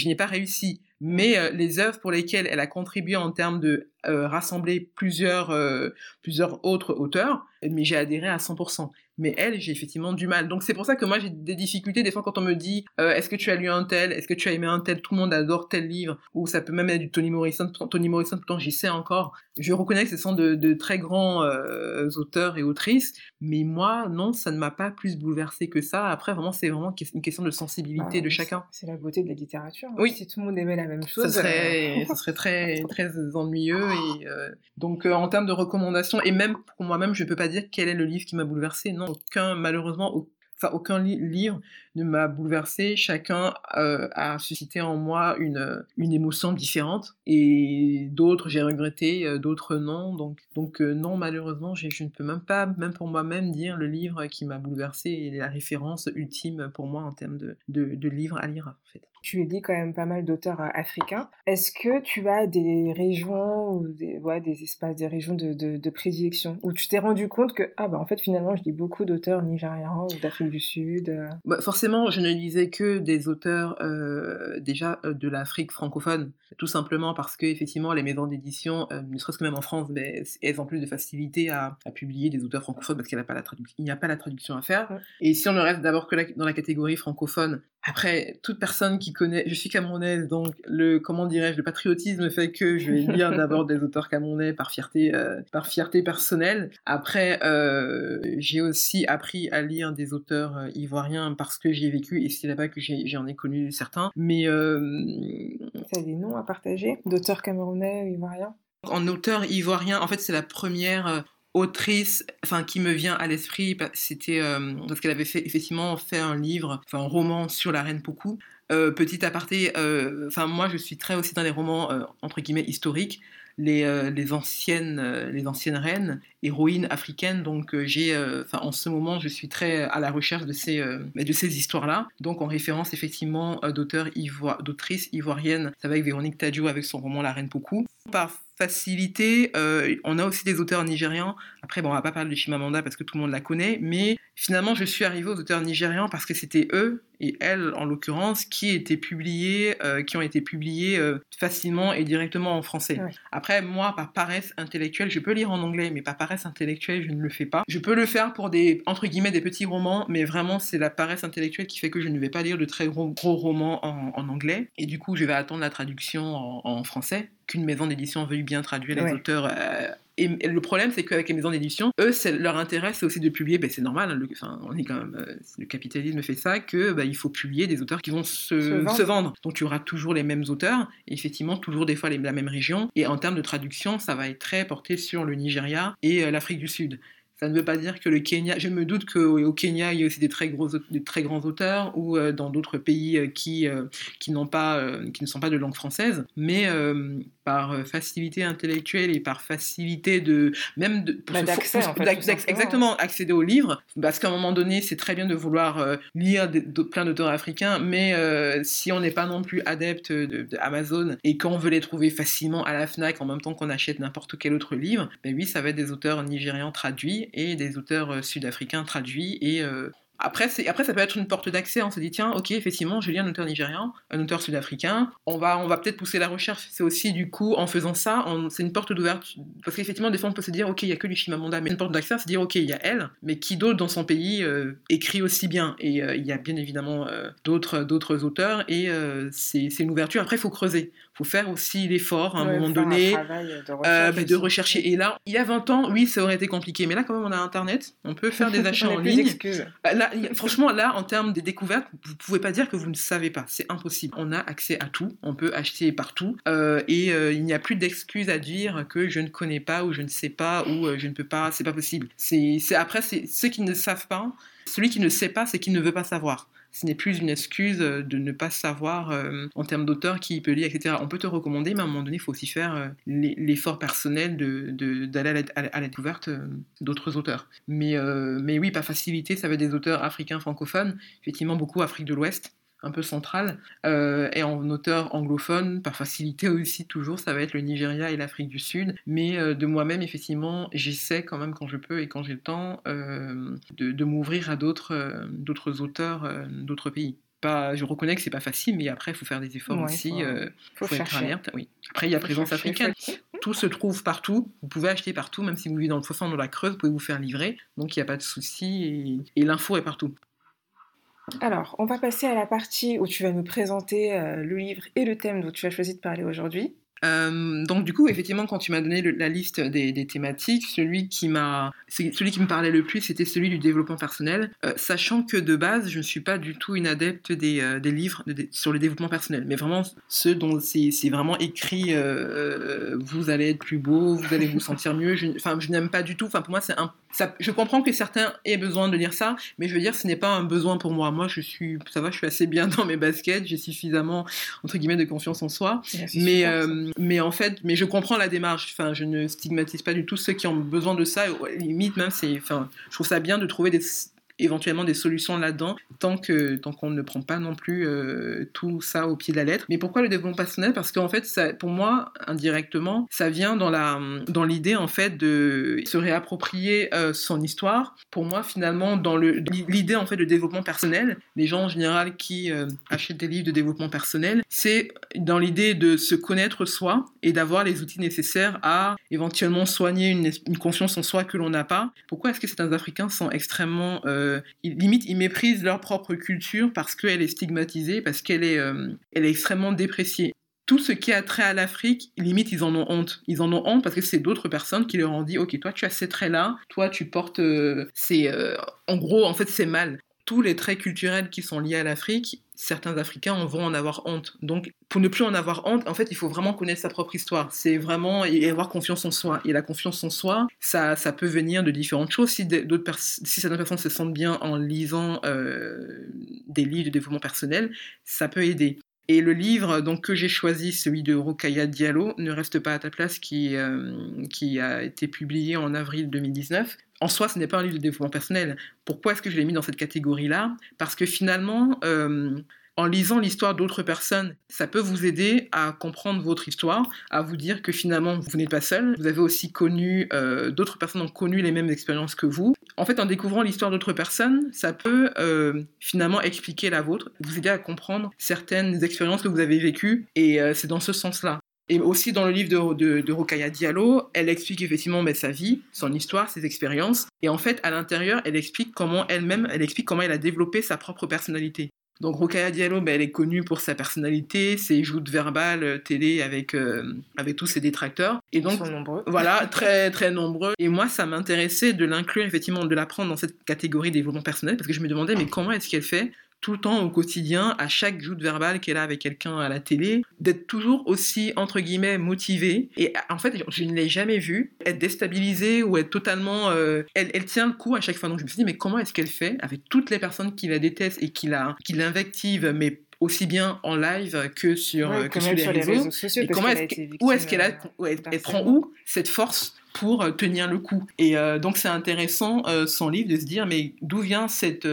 n'ai pas réussi. Mais euh, les œuvres pour lesquelles elle a contribué en termes de euh, rassembler plusieurs, euh, plusieurs autres auteurs, mais j'ai adhéré à 100%. Mais elle, j'ai effectivement du mal. Donc c'est pour ça que moi j'ai des difficultés des fois quand on me dit euh, est-ce que tu as lu un tel, est-ce que tu as aimé un tel, tout le monde adore tel livre, ou ça peut même être du Toni Morrison, Toni Morrison pourtant j'y sais encore. Je reconnais que ce sont de, de très grands auteurs et autrices, mais moi non, ça ne m'a pas plus bouleversé que ça. Après vraiment c'est vraiment une question de sensibilité bah, de chacun. C'est la beauté de la littérature. Oui. Si tout le monde aimait la même chose, ça serait, ça serait très [LAUGHS] très ennuyeux euh, donc en termes de recommandations et même pour moi-même je peux pas dire quel est le livre qui m'a bouleversé. Non, aucun malheureusement enfin aucun livre ne m'a bouleversé. Chacun euh, a suscité en moi une, émotion différente et d'autres j'ai regretté, euh, d'autres non. Donc, euh, non, malheureusement, je ne peux même pas, même pour moi-même, dire le livre qui m'a bouleversé et la référence ultime pour moi en termes de, de, de livre à lire en fait. Tu lis quand même pas mal d'auteurs africains. Est-ce que tu as des régions ou des, ouais, des espaces, des régions de, de, de prédilection? Où tu t'es rendu compte que ah bah en fait finalement je lis beaucoup d'auteurs nigérians ou d'Afrique du Sud. Bah, forcément, je ne lisais que des auteurs euh, déjà euh, de l'Afrique francophone, tout simplement parce que effectivement les maisons d'édition, euh, ne serait-ce que même en France, mais elles ont plus de facilité à, à publier des auteurs francophones parce qu'il n'y a pas la traduction, il n'y a pas la traduction à faire. Et si on ne reste d'abord que la, dans la catégorie francophone, après, toute personne qui connaît, je suis camerounaise, donc le, comment dirais-je, le patriotisme fait que je vais lire [LAUGHS] d'abord des auteurs camerounais par fierté, euh, par fierté personnelle. Après, euh, j'ai aussi appris à lire des auteurs euh, ivoiriens parce que j'y ai vécu et c'est là-bas que j'en ai, ai, connu certains. Mais ça des noms à partager d'auteurs camerounais ou ivoiriens? En auteur ivoirien, en fait, c'est la première autrice, enfin qui me vient à l'esprit, c'était euh, parce qu'elle avait fait effectivement fait un livre, enfin un roman sur la reine Poku. Euh, petit aparté, enfin moi je suis très aussi dans les romans entre guillemets historiques. Les, les, anciennes, les anciennes reines, héroïnes africaines. Donc j'ai, en ce moment, je suis très à la recherche de ces, de ces histoires-là. Donc en référence effectivement d'auteurs ivo d'autrices ivoiriennes. Ça va avec Véronique Tadjou avec son roman La Reine Poku. Facilité, euh, on a aussi des auteurs nigérians. Après, bon, on va pas parler de Chimamanda parce que tout le monde la connaît, mais finalement, je suis arrivée aux auteurs nigérians parce que c'était eux et elles, en l'occurrence, qui étaient publiés, euh, qui ont été publiés euh, facilement et directement en français. Après, moi, par paresse intellectuelle, je peux lire en anglais, mais par paresse intellectuelle, je ne le fais pas. Je peux le faire pour des, entre guillemets, des petits romans, mais vraiment, c'est la paresse intellectuelle qui fait que je ne vais pas lire de très gros, gros romans en, en, anglais. Et du coup, je vais attendre la traduction en, en français, qu'une maison d'édition veuille bien traduire les Ouais. auteurs euh, et, et le problème, c'est qu'avec les maisons d'édition, eux, leur intérêt, c'est aussi de publier. Ben, c'est normal, hein, le, enfin, on est quand même, euh, le capitalisme fait ça, que ben, il faut publier des auteurs qui vont se, Se vendre. se vendre. Donc tu auras toujours les mêmes auteurs, et effectivement toujours des fois les- la même région. Et en termes de traduction, ça va être très porté sur le Nigeria et euh, l'Afrique du Sud. Ça ne veut pas dire que le Kenya. Je me doute qu'au Kenya, il y a aussi des très, gros, des très grands auteurs, ou euh, dans d'autres pays euh, qui, euh, qui, n'ont pas, euh, qui ne sont pas de langue française, mais par facilité intellectuelle et par facilité de. même de. pour Bah, d'accès, en fait, exactement, accéder aux livres, parce qu'à un moment donné, c'est très bien de vouloir lire plein d'auteurs africains, mais si on n'est pas non plus adepte de, de Amazon et qu'on veut les trouver facilement à la Fnac en même temps qu'on achète n'importe quel autre livre, ben oui, ça va être des auteurs nigérians traduits et des auteurs euh, sud-africains traduits et euh, après, après, ça peut être une porte d'accès. On se dit, tiens, ok, effectivement, je lis un auteur nigérian, un auteur sud-africain. On va, on va peut-être pousser la recherche. C'est aussi, du coup, en faisant ça, c'est une porte d'ouverture. Parce qu'effectivement, des fois, on peut se dire, ok, il n'y a que du Chimamanda. Mais une porte d'accès, c'est dire, ok, il y a elle, mais qui d'autre dans son pays euh, écrit aussi bien? Et il y a bien évidemment d'autres auteurs. Et c'est une ouverture. Après, il faut creuser. Il faut faire aussi l'effort, à un Ouais, moment un donné. de Euh, bah, de rechercher. Et là, il y a 20 ans, oui, ça aurait été compliqué. Mais là, quand même, on a Internet. On peut faire des achats [LAUGHS] en ligne. Bah, Là, franchement, là, en termes des découvertes, vous pouvez pas dire que vous ne savez pas. C'est impossible. On a accès à tout. On peut acheter partout. Euh, et euh, il n'y a plus d'excuses à dire que je ne connais pas ou je ne sais pas ou je ne peux pas. C'est pas possible. C'est après, c'est ceux qui ne savent pas. Celui qui ne sait pas, c'est qu'il ne veut pas savoir. Ce n'est plus une excuse de ne pas savoir en termes d'auteur qui peut lire, etc. On peut te recommander, mais à un moment donné, il faut aussi faire l'effort personnel d'aller de, d'aller à, la découverte d'autres auteurs. Mais, mais oui, pas facilité, ça va être des auteurs africains francophones, effectivement beaucoup Afrique de l'Ouest un peu centrale. Euh, et en auteur anglophone, par facilité aussi, toujours, ça va être le Nigeria et l'Afrique du Sud. Mais euh, de moi-même, effectivement, j'essaie quand même, quand je peux et quand j'ai le temps, euh, de, m'ouvrir à d'autres d'autres auteurs d'autres pays. Pas, je reconnais que c'est pas facile, mais après, il faut faire des efforts aussi. Il faut, faut, être alerte. Oui. Après, il y a présence africaine. Tout se trouve partout. Vous pouvez acheter partout, même si vous vivez dans le fond, dans la Creuse, vous pouvez vous faire livrer. Donc, il n'y a pas de souci. Et, et l'info est partout. Alors, on va passer à la partie où tu vas nous présenter euh, le livre et le thème dont tu as choisi de parler aujourd'hui. Euh, donc du coup, effectivement, quand tu m'as donné la liste des, thématiques, celui qui m'a, celui qui me parlait le plus, c'était celui du développement personnel, euh, sachant que de base, je ne suis pas du tout une adepte des, livres sur le développement personnel, mais vraiment ceux dont c'est vraiment écrit, vous allez être plus beau, vous allez vous sentir mieux. Enfin, je, n'aime pas du tout. Enfin, pour moi, c'est un je comprends que certains aient besoin de lire ça, mais je veux dire, ce n'est pas un besoin pour moi. Moi, je suis, ça va, je suis assez bien [LAUGHS] dans mes baskets, j'ai suffisamment entre guillemets de confiance en soi. Mais, euh, mais en fait, mais je comprends la démarche. Enfin, je ne stigmatise pas du tout ceux qui ont besoin de ça. Limite même, c'est, enfin, je trouve ça bien de trouver des éventuellement des solutions là-dedans, tant que tant qu'on ne prend pas non plus euh, tout ça au pied de la lettre. Mais pourquoi le développement personnel? Parce qu'en fait, ça, pour moi, indirectement, ça vient dans la dans l'idée en fait de se réapproprier euh, son histoire. Pour moi, finalement, dans le l'idée en fait de développement personnel, les gens en général qui euh, achètent des livres de développement personnel, c'est dans l'idée de se connaître soi et d'avoir les outils nécessaires à éventuellement soigner une, une confiance en soi que l'on n'a pas. Pourquoi est-ce que certains Africains sont extrêmement euh, ils méprisent leur propre culture parce qu'elle est stigmatisée, parce qu'elle est, euh, est extrêmement dépréciée. Tout ce qui a trait à l'Afrique, limite, ils en ont honte. Ils en ont honte parce que c'est d'autres personnes qui leur ont dit, ok, toi, tu as ces traits-là, toi, tu portes, euh, c'est, en gros, en fait, c'est mal tous les traits culturels qui sont liés à l'Afrique, certains Africains vont en avoir honte. Donc, pour ne plus en avoir honte, en fait, il faut vraiment connaître sa propre histoire. C'est vraiment et avoir confiance en soi. Et la confiance en soi, ça, ça peut venir de différentes choses. Si, d'autres si certaines personnes se sentent bien en lisant euh, des livres de développement personnel, ça peut aider. Et le livre donc que j'ai choisi, celui de Rokaya Diallo, Ne reste pas à ta place, qui, euh, a été publié en avril 2019. En soi, ce n'est pas un livre de développement personnel. Pourquoi est-ce que je l'ai mis dans cette catégorie-là? Parce que finalement, euh, en lisant l'histoire d'autres personnes, ça peut vous aider à comprendre votre histoire, à vous dire que finalement, vous n'êtes pas seul. Vous avez aussi connu, euh, d'autres personnes ont connu les mêmes expériences que vous. En fait, en découvrant l'histoire d'autres personnes, ça peut euh, finalement expliquer la vôtre, vous aider à comprendre certaines expériences que vous avez vécues, et euh, c'est dans ce sens-là. Et aussi dans le livre de, de, Rokaya Diallo, elle explique effectivement mais, sa vie, son histoire, ses expériences. Et en fait, à l'intérieur, elle explique comment elle-même, elle explique comment elle a développé sa propre personnalité. Donc Rokaya Diallo, ben, elle est connue pour sa personnalité, ses joutes verbales euh, télé avec, euh, avec tous ses détracteurs. Et donc, Ils sont nombreux. [LAUGHS] Voilà, très très nombreux. Et moi, ça m'intéressait de l'inclure, effectivement, de la prendre dans cette catégorie développement personnel, parce que je me demandais, mais comment est-ce qu'elle fait tout le temps au quotidien, à chaque joute verbale qu'elle a avec quelqu'un à la télé, d'être toujours aussi, entre guillemets, motivée. Et en fait, je ne l'ai jamais vue être déstabilisée ou être totalement... Euh, elle, elle, tient le coup à chaque fois. Donc je me suis dit, mais comment est-ce qu'elle fait avec toutes les personnes qui la détestent et qui l'invectivent, mais aussi bien en live que sur, que sur, les, réseaux? sociaux. comment est où est-ce qu'elle a, elle, prend où cette force pour euh, tenir le coup. Et euh, donc c'est intéressant euh, son livre de se dire mais d'où vient cette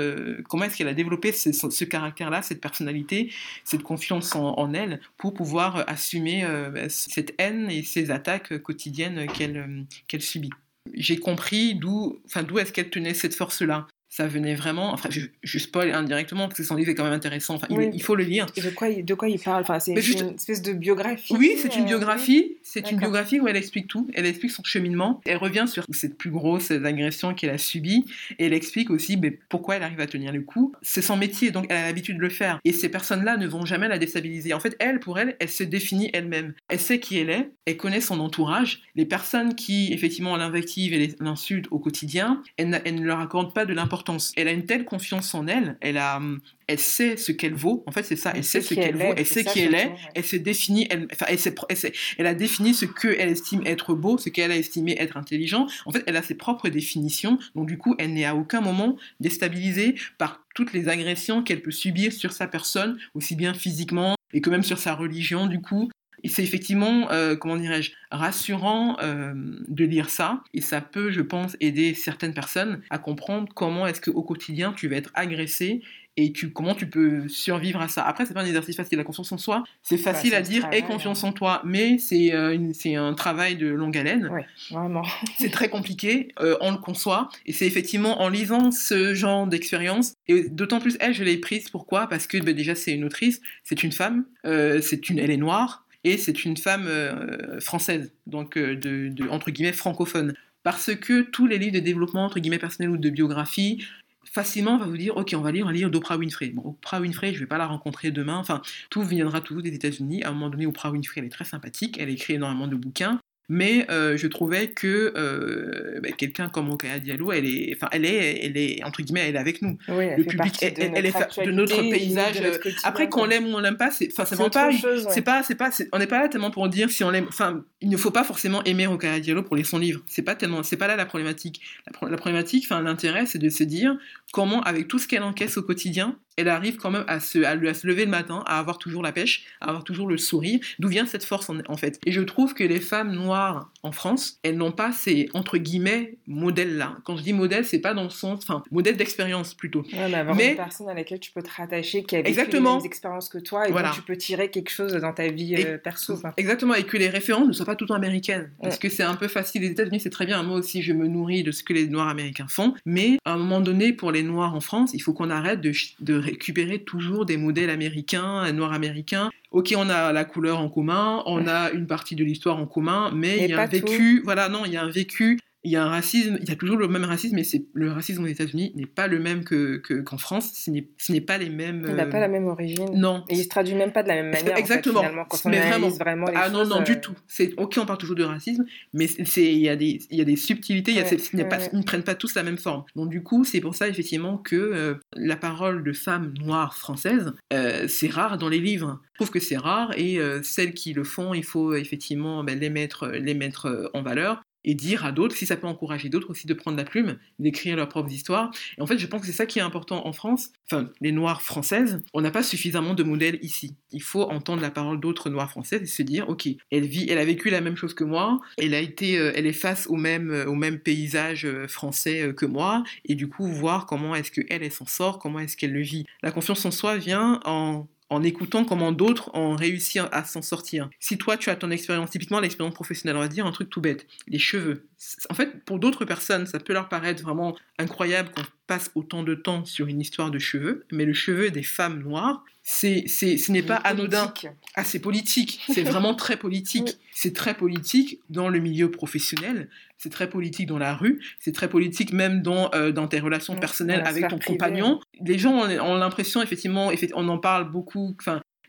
comment est-ce qu'elle a développé ce, caractère-là, cette personnalité, cette confiance en, elle pour pouvoir assumer cette haine et ces attaques quotidiennes qu'elle qu'elle subit? J'ai compris d'où enfin d'où est-ce qu'elle tenait cette force-là ça venait vraiment. Enfin, je, je, spoil indirectement parce que son livre est quand même intéressant. Enfin, il, faut le lire. Et de quoi, de quoi il parle? Enfin, C'est une espèce de biographie. Oui, c'est une euh, biographie. C'est une biographie où elle explique tout. Elle explique son cheminement. Elle revient sur cette plus grosse agression qu'elle a subie. Et elle explique aussi mais, pourquoi elle arrive à tenir le coup? C'est son métier, donc elle a l'habitude de le faire. Et ces personnes-là ne vont jamais la déstabiliser. En fait, elle, pour elle, elle se définit elle-même. Elle sait qui elle est. Elle connaît son entourage. Les personnes qui, effectivement, l'invectivent et l'insultent au quotidien, elle, elle ne leur accorde pas de l'importance importance. Elle a une telle confiance en elle, elle a, elle sait ce qu'elle vaut. En fait, c'est ça. Elle, sait ce qu'elle vaut. Elle sait qui elle est. Elle s'est définie. Elle, enfin, elle, elle, elle, a défini ce qu'elle estime être beau, ce qu'elle a estimé être intelligent. En fait, elle a ses propres définitions. Donc, du coup, elle n'est à aucun moment déstabilisée par toutes les agressions qu'elle peut subir sur sa personne, aussi bien physiquement et que même sur sa religion. Du coup, et c'est effectivement, euh, comment dirais-je, rassurant euh, de lire ça. Et ça peut, je pense, aider certaines personnes à comprendre comment est-ce qu'au quotidien, tu vas être agressé et tu, comment tu peux survivre à ça. Après, c'est pas un exercice facile. La confiance en soi, c'est facile à dire, aie confiance en toi, mais c'est euh, un travail de longue haleine. Oui, vraiment. c'est très compliqué, on le conçoit, et c'est effectivement en lisant ce genre d'expérience, et d'autant plus elle, je l'ai prise, pourquoi? Parce que bah, déjà, c'est une autrice, c'est une femme, c'est une, elle est noire, et c'est une femme euh, française, donc euh, de, entre guillemets francophone. Parce que tous les livres de développement entre guillemets personnel ou de biographie, facilement on va vous dire ok on va lire un livre d'Oprah Winfrey. Bon, Oprah Winfrey je vais pas la rencontrer demain, enfin tout viendra toujours des États-Unis. À un moment donné Oprah Winfrey elle est très sympathique, elle écrit énormément de bouquins, mais euh, je trouvais que euh, bah, quelqu'un comme Okaya Diallo, elle est, enfin, elle est, elle est entre guillemets, elle est avec nous. le public, elle, elle est de notre paysage. Après, qu'on l'aime ou on l'aime pas, c'est, enfin, c'est pas, c'est pas, c'est pas, on n'est pas là tellement pour dire si on l'aime. Enfin, il ne faut pas forcément aimer Okaya Diallo pour lire son livre. C'est pas tellement, c'est pas là la problématique. La, problématique, enfin, l'intérêt, c'est de se dire comment, avec tout ce qu'elle encaisse au quotidien, elle arrive quand même à se, à, se lever le matin, à avoir toujours la pêche, à avoir toujours le sourire. D'où vient cette force en, fait? Et je trouve que les femmes noires en France, elles n'ont pas ces entre guillemets modèles-là. Quand je dis modèle, c'est pas dans le sens, enfin modèle d'expérience plutôt. mais avoir une personne à laquelle tu peux te rattacher, qui a exactement. les expériences que toi, et voilà. tu peux tirer quelque chose dans ta vie euh, perso. Exactement, et que les références ne soient pas tout le temps américaines, parce que c'est un peu facile. Les États-Unis, c'est très bien. Moi aussi, je me nourris de ce que les Noirs américains font, mais à un moment donné, pour les Noirs en France, il faut qu'on arrête de, de récupérer toujours des modèles américains, noirs américains. Ok, on a la couleur en commun, on a une partie de l'histoire en commun, mais il y a un vécu, voilà, non, il y a un vécu il y a un racisme, il y a toujours le même racisme, mais c'est le racisme aux États-Unis n'est pas le même que qu'en France. Ce n'est pas les mêmes. Il n'a pas la même origine. Non. Et il se traduit même pas de la même manière. Exactement. En quand on mais vraiment, vraiment les ah non non du euh, tout. C'est ok, on parle toujours de racisme, mais c'est il y a des il y a des subtilités. Il y a, pas, ils ne prennent pas tous la même forme. Donc du coup, c'est pour ça effectivement que euh, la parole de femmes noires françaises, euh, c'est rare dans les livres. Je trouve que c'est rare et celles qui le font, il faut effectivement ben, les mettre les mettre en valeur et dire à d'autres, si ça peut encourager d'autres aussi de prendre la plume, d'écrire leurs propres histoires. Et en fait, je pense que c'est ça qui est important en France, enfin, les Noirs françaises, on n'a pas suffisamment de modèles ici. Il faut entendre la parole d'autres Noirs françaises et se dire, ok, elle vit, elle a vécu la même chose que moi, elle a été, euh, elle est face au même, euh, au même paysage euh, français que moi, et du coup, voir comment est-ce qu'elle, elle s'en sort, comment est-ce qu'elle le vit. La confiance en soi vient en en écoutant comment d'autres ont réussi à s'en sortir. Si toi, tu as ton expérience, typiquement l'expérience professionnelle, on va dire un truc tout bête, les cheveux. En fait, pour d'autres personnes, ça peut leur paraître vraiment incroyable qu'on passe autant de temps sur une histoire de cheveux, mais le cheveu des femmes noires, c'est, c'est, ce n'est pas anodin. Ah, c'est politique. C'est [LAUGHS] vraiment très politique. C'est très politique dans le milieu professionnel. C'est très politique dans la rue. C'est très politique même dans, euh, dans tes relations personnelles avec ton compagnon. Les gens ont, l'impression, effectivement, on en parle beaucoup,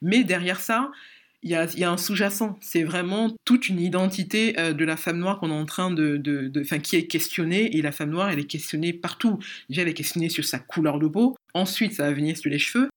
mais derrière ça, il y a, un sous-jacent. C'est vraiment toute une identité euh, de la femme noire qu'on est en train de, de, qui est questionnée. Et la femme noire, elle est questionnée partout. Déjà, elle est questionnée sur sa couleur de peau. Ensuite, ça va venir sur les cheveux.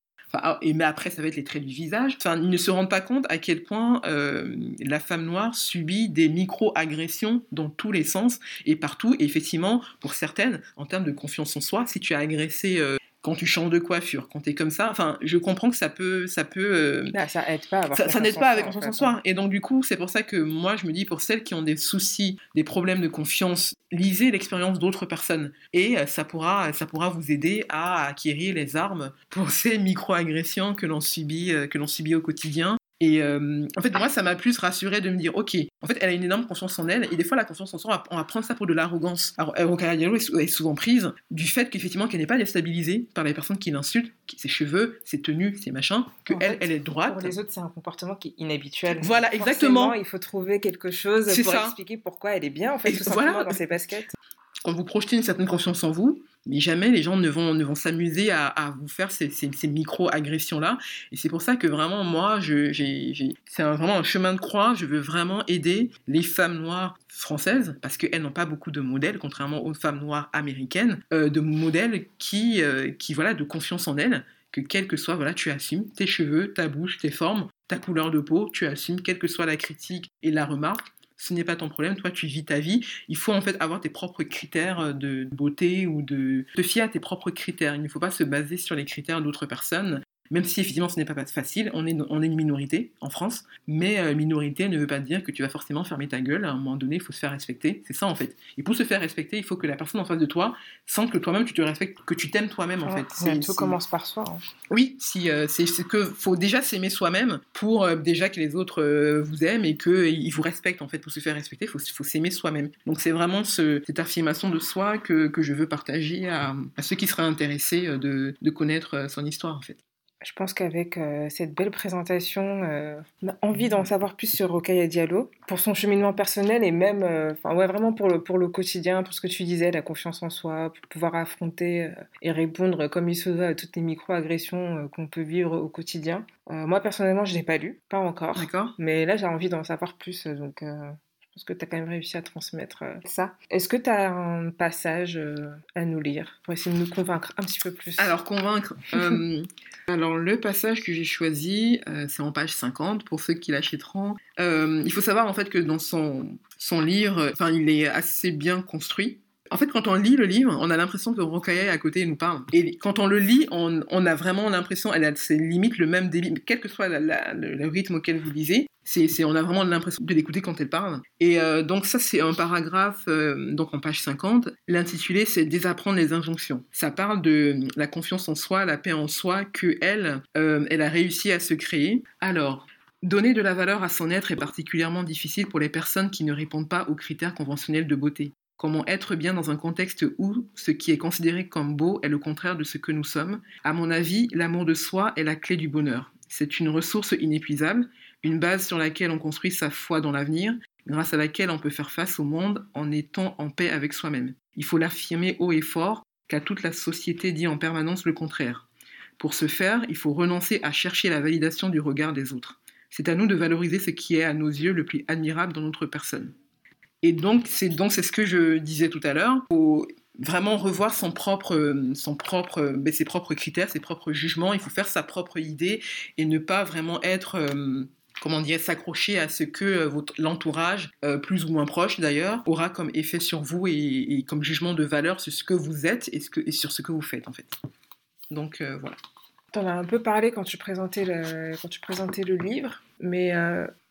Ah, et mais après, ça va être les traits du visage. Enfin, ils ne se rendent pas compte à quel point euh, la femme noire subit des micro-agressions dans tous les sens et partout. Et effectivement, pour certaines, en termes de confiance en soi, si tu as agressé euh, quand tu changes de coiffure, quand tu es comme ça. Enfin, je comprends que ça peut. Ça, peut, euh, bah, ça aide pas à Ça, n'aide pas avec confiance en soi. Et donc, du coup, c'est pour ça que moi, je me dis, pour celles qui ont des soucis, des problèmes de confiance, lisez l'expérience d'autres personnes. Et euh, ça pourra, ça pourra vous aider à acquérir les armes pour [LAUGHS] ces micro-agressions que l'on subit, euh, que l'on subit au quotidien et euh, en fait, moi, ça m'a plus rassuré de me dire, ok, en fait, elle a une énorme confiance en elle, et des fois, la confiance en soi, on va prendre ça pour de l'arrogance. Alors, Rokhaya Diallo est souvent prise du fait qu'effectivement, qu'elle n'est pas déstabilisée par les personnes qui l'insultent, ses cheveux, ses tenues, ses machins, que elle, elle est droite. Pour les autres, c'est un comportement qui est inhabituel. Voilà, exactement. il faut trouver quelque chose pour expliquer pourquoi elle est bien, en fait, tout simplement dans ses baskets. Quand vous projetez une certaine confiance en vous, mais jamais les gens ne vont, ne vont s'amuser à, vous faire ces, micro-agressions-là. Et c'est pour ça que vraiment, moi, c'est vraiment un chemin de croix. Je veux vraiment aider les femmes noires françaises, parce qu'elles n'ont pas beaucoup de modèles, contrairement aux femmes noires américaines, euh, de modèles qui, euh, qui, voilà, de confiance en elles, que quel que soit, voilà, tu assumes tes cheveux, ta bouche, tes formes, ta couleur de peau, tu assumes, quelle que soit la critique et la remarque, ce n'est pas ton problème, toi tu vis ta vie. Il faut en fait avoir tes propres critères euh, de beauté ou de te fier à tes propres critères. Il ne faut pas se baser sur les critères d'autres personnes même si effectivement ce n'est pas facile, on est, on est une minorité en France, mais euh, minorité ne veut pas dire que tu vas forcément fermer ta gueule. À un moment donné, il faut se faire respecter. C'est ça en fait. Et pour se faire respecter, il faut que la personne en face de toi sente que toi-même tu te respectes, que tu t'aimes toi-même en fait. tout commence par soi. Hein. Oui, si, euh, c'est ce que faut déjà s'aimer soi-même pour euh, déjà que les autres vous aiment et qu'ils vous respectent en fait. Pour se faire respecter, il faut, faut s'aimer soi-même. Donc c'est vraiment cette affirmation de soi que, que je veux partager à, à, ceux qui seraient intéressés de, de connaître son histoire en fait. Je pense qu'avec euh, cette belle présentation, euh, on a envie d'en savoir plus sur Rokaya Diallo, pour son cheminement personnel et même, euh, enfin ouais, vraiment pour le, pour le quotidien, pour ce que tu disais, la confiance en soi, pour pouvoir affronter et répondre comme il se doit à toutes les micro-agressions qu'on peut vivre au quotidien. moi personnellement, je l'ai pas lu, pas encore. D'accord. Mais là, j'ai envie d'en savoir plus, donc pense que tu as quand même réussi à transmettre euh, ça. Est-ce que tu as un passage euh, à nous lire? Pour essayer de nous convaincre un petit peu plus Alors, convaincre. [LAUGHS] Euh, alors, le passage que j'ai choisi, c'est en page 50 pour ceux qui l'achèteront. il faut savoir en fait que dans son, son livre, enfin, il est assez bien construit. En fait, quand on lit le livre, on a l'impression que Rokaya à côté nous parle. Et quand on le lit, on, a vraiment l'impression, elle a c'est limite le même débit, quel que soit le, rythme auquel vous lisez. C'est, on a vraiment l'impression de l'écouter quand elle parle. Et euh, donc ça, c'est un paragraphe, euh, donc en page 50. L'intitulé, c'est Désapprendre les injonctions. Ça parle de la confiance en soi, la paix en soi, que elle, euh, elle a réussi à se créer. Alors, Donner de la valeur à son être est particulièrement difficile pour les personnes qui ne répondent pas aux critères conventionnels de beauté. Comment être bien dans un contexte où ce qui est considéré comme beau est le contraire de ce que nous sommes? À mon avis, l'amour de soi est la clé du bonheur. C'est une ressource inépuisable, une base sur laquelle on construit sa foi dans l'avenir, grâce à laquelle on peut faire face au monde en étant en paix avec soi-même. Il faut l'affirmer haut et fort, car toute la société dit en permanence le contraire. Pour ce faire, il faut renoncer à chercher la validation du regard des autres. C'est à nous de valoriser ce qui est à nos yeux le plus admirable dans notre personne. Et donc, c'est donc c'est ce que je disais tout à l'heure. Faut vraiment revoir son propre, son propre, ben, ses propres critères, ses propres jugements. Il faut faire sa propre idée et ne pas vraiment être euh, comment dire, s'accrocher à ce que euh, votre, l'entourage, euh, plus ou moins proche d'ailleurs, aura comme effet sur vous et, comme jugement de valeur sur ce que vous êtes et, ce que, et sur ce que vous faites en fait. Donc voilà. Tu en as un peu parlé quand tu présentais le, quand tu présentais le livre, mais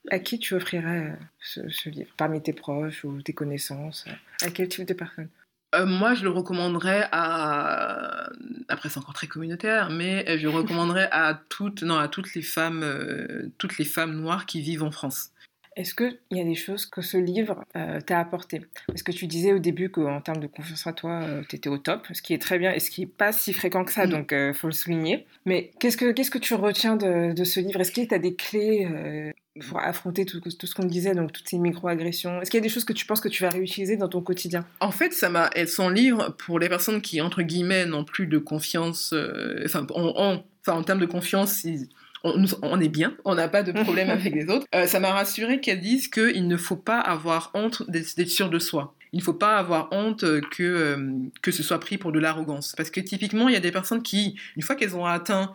à qui tu offrirais euh, ce, livre? Parmi tes proches ou tes connaissances? À quel type de personne euh, moi, je le recommanderais à. Après, c'est encore très communautaire, mais je le recommanderais à toutes, non, à toutes les femmes, euh, toutes les femmes noires qui vivent en France. Est-ce qu'il y a des choses que ce livre euh, t'a apporté Parce que tu disais au début qu'en termes de confiance en toi, euh, tu étais au top, ce qui est très bien et ce qui n'est pas si fréquent que ça, mm. donc il euh, faut le souligner. Mais qu'est-ce que, qu'est-ce que tu retiens de, de ce livre? Est-ce qu'il y a des clés pour affronter tout, tout ce qu'on disait, donc toutes ces micro-agressions Est-ce qu'il y a des choses que tu penses que tu vas réutiliser dans ton quotidien? En fait, ça m'a, son livre, pour les personnes qui, entre guillemets, n'ont plus de confiance, enfin, en, enfin, en termes de confiance, on, est bien, on n'a pas de problème [LAUGHS] avec les autres. Euh, ça m'a rassuré qu'elle dise qu'il ne faut pas avoir honte d'être sûr de soi. Il ne faut pas avoir honte que, euh, que ce soit pris pour de l'arrogance. Parce que typiquement, il y a des personnes qui, une fois qu'elles ont atteint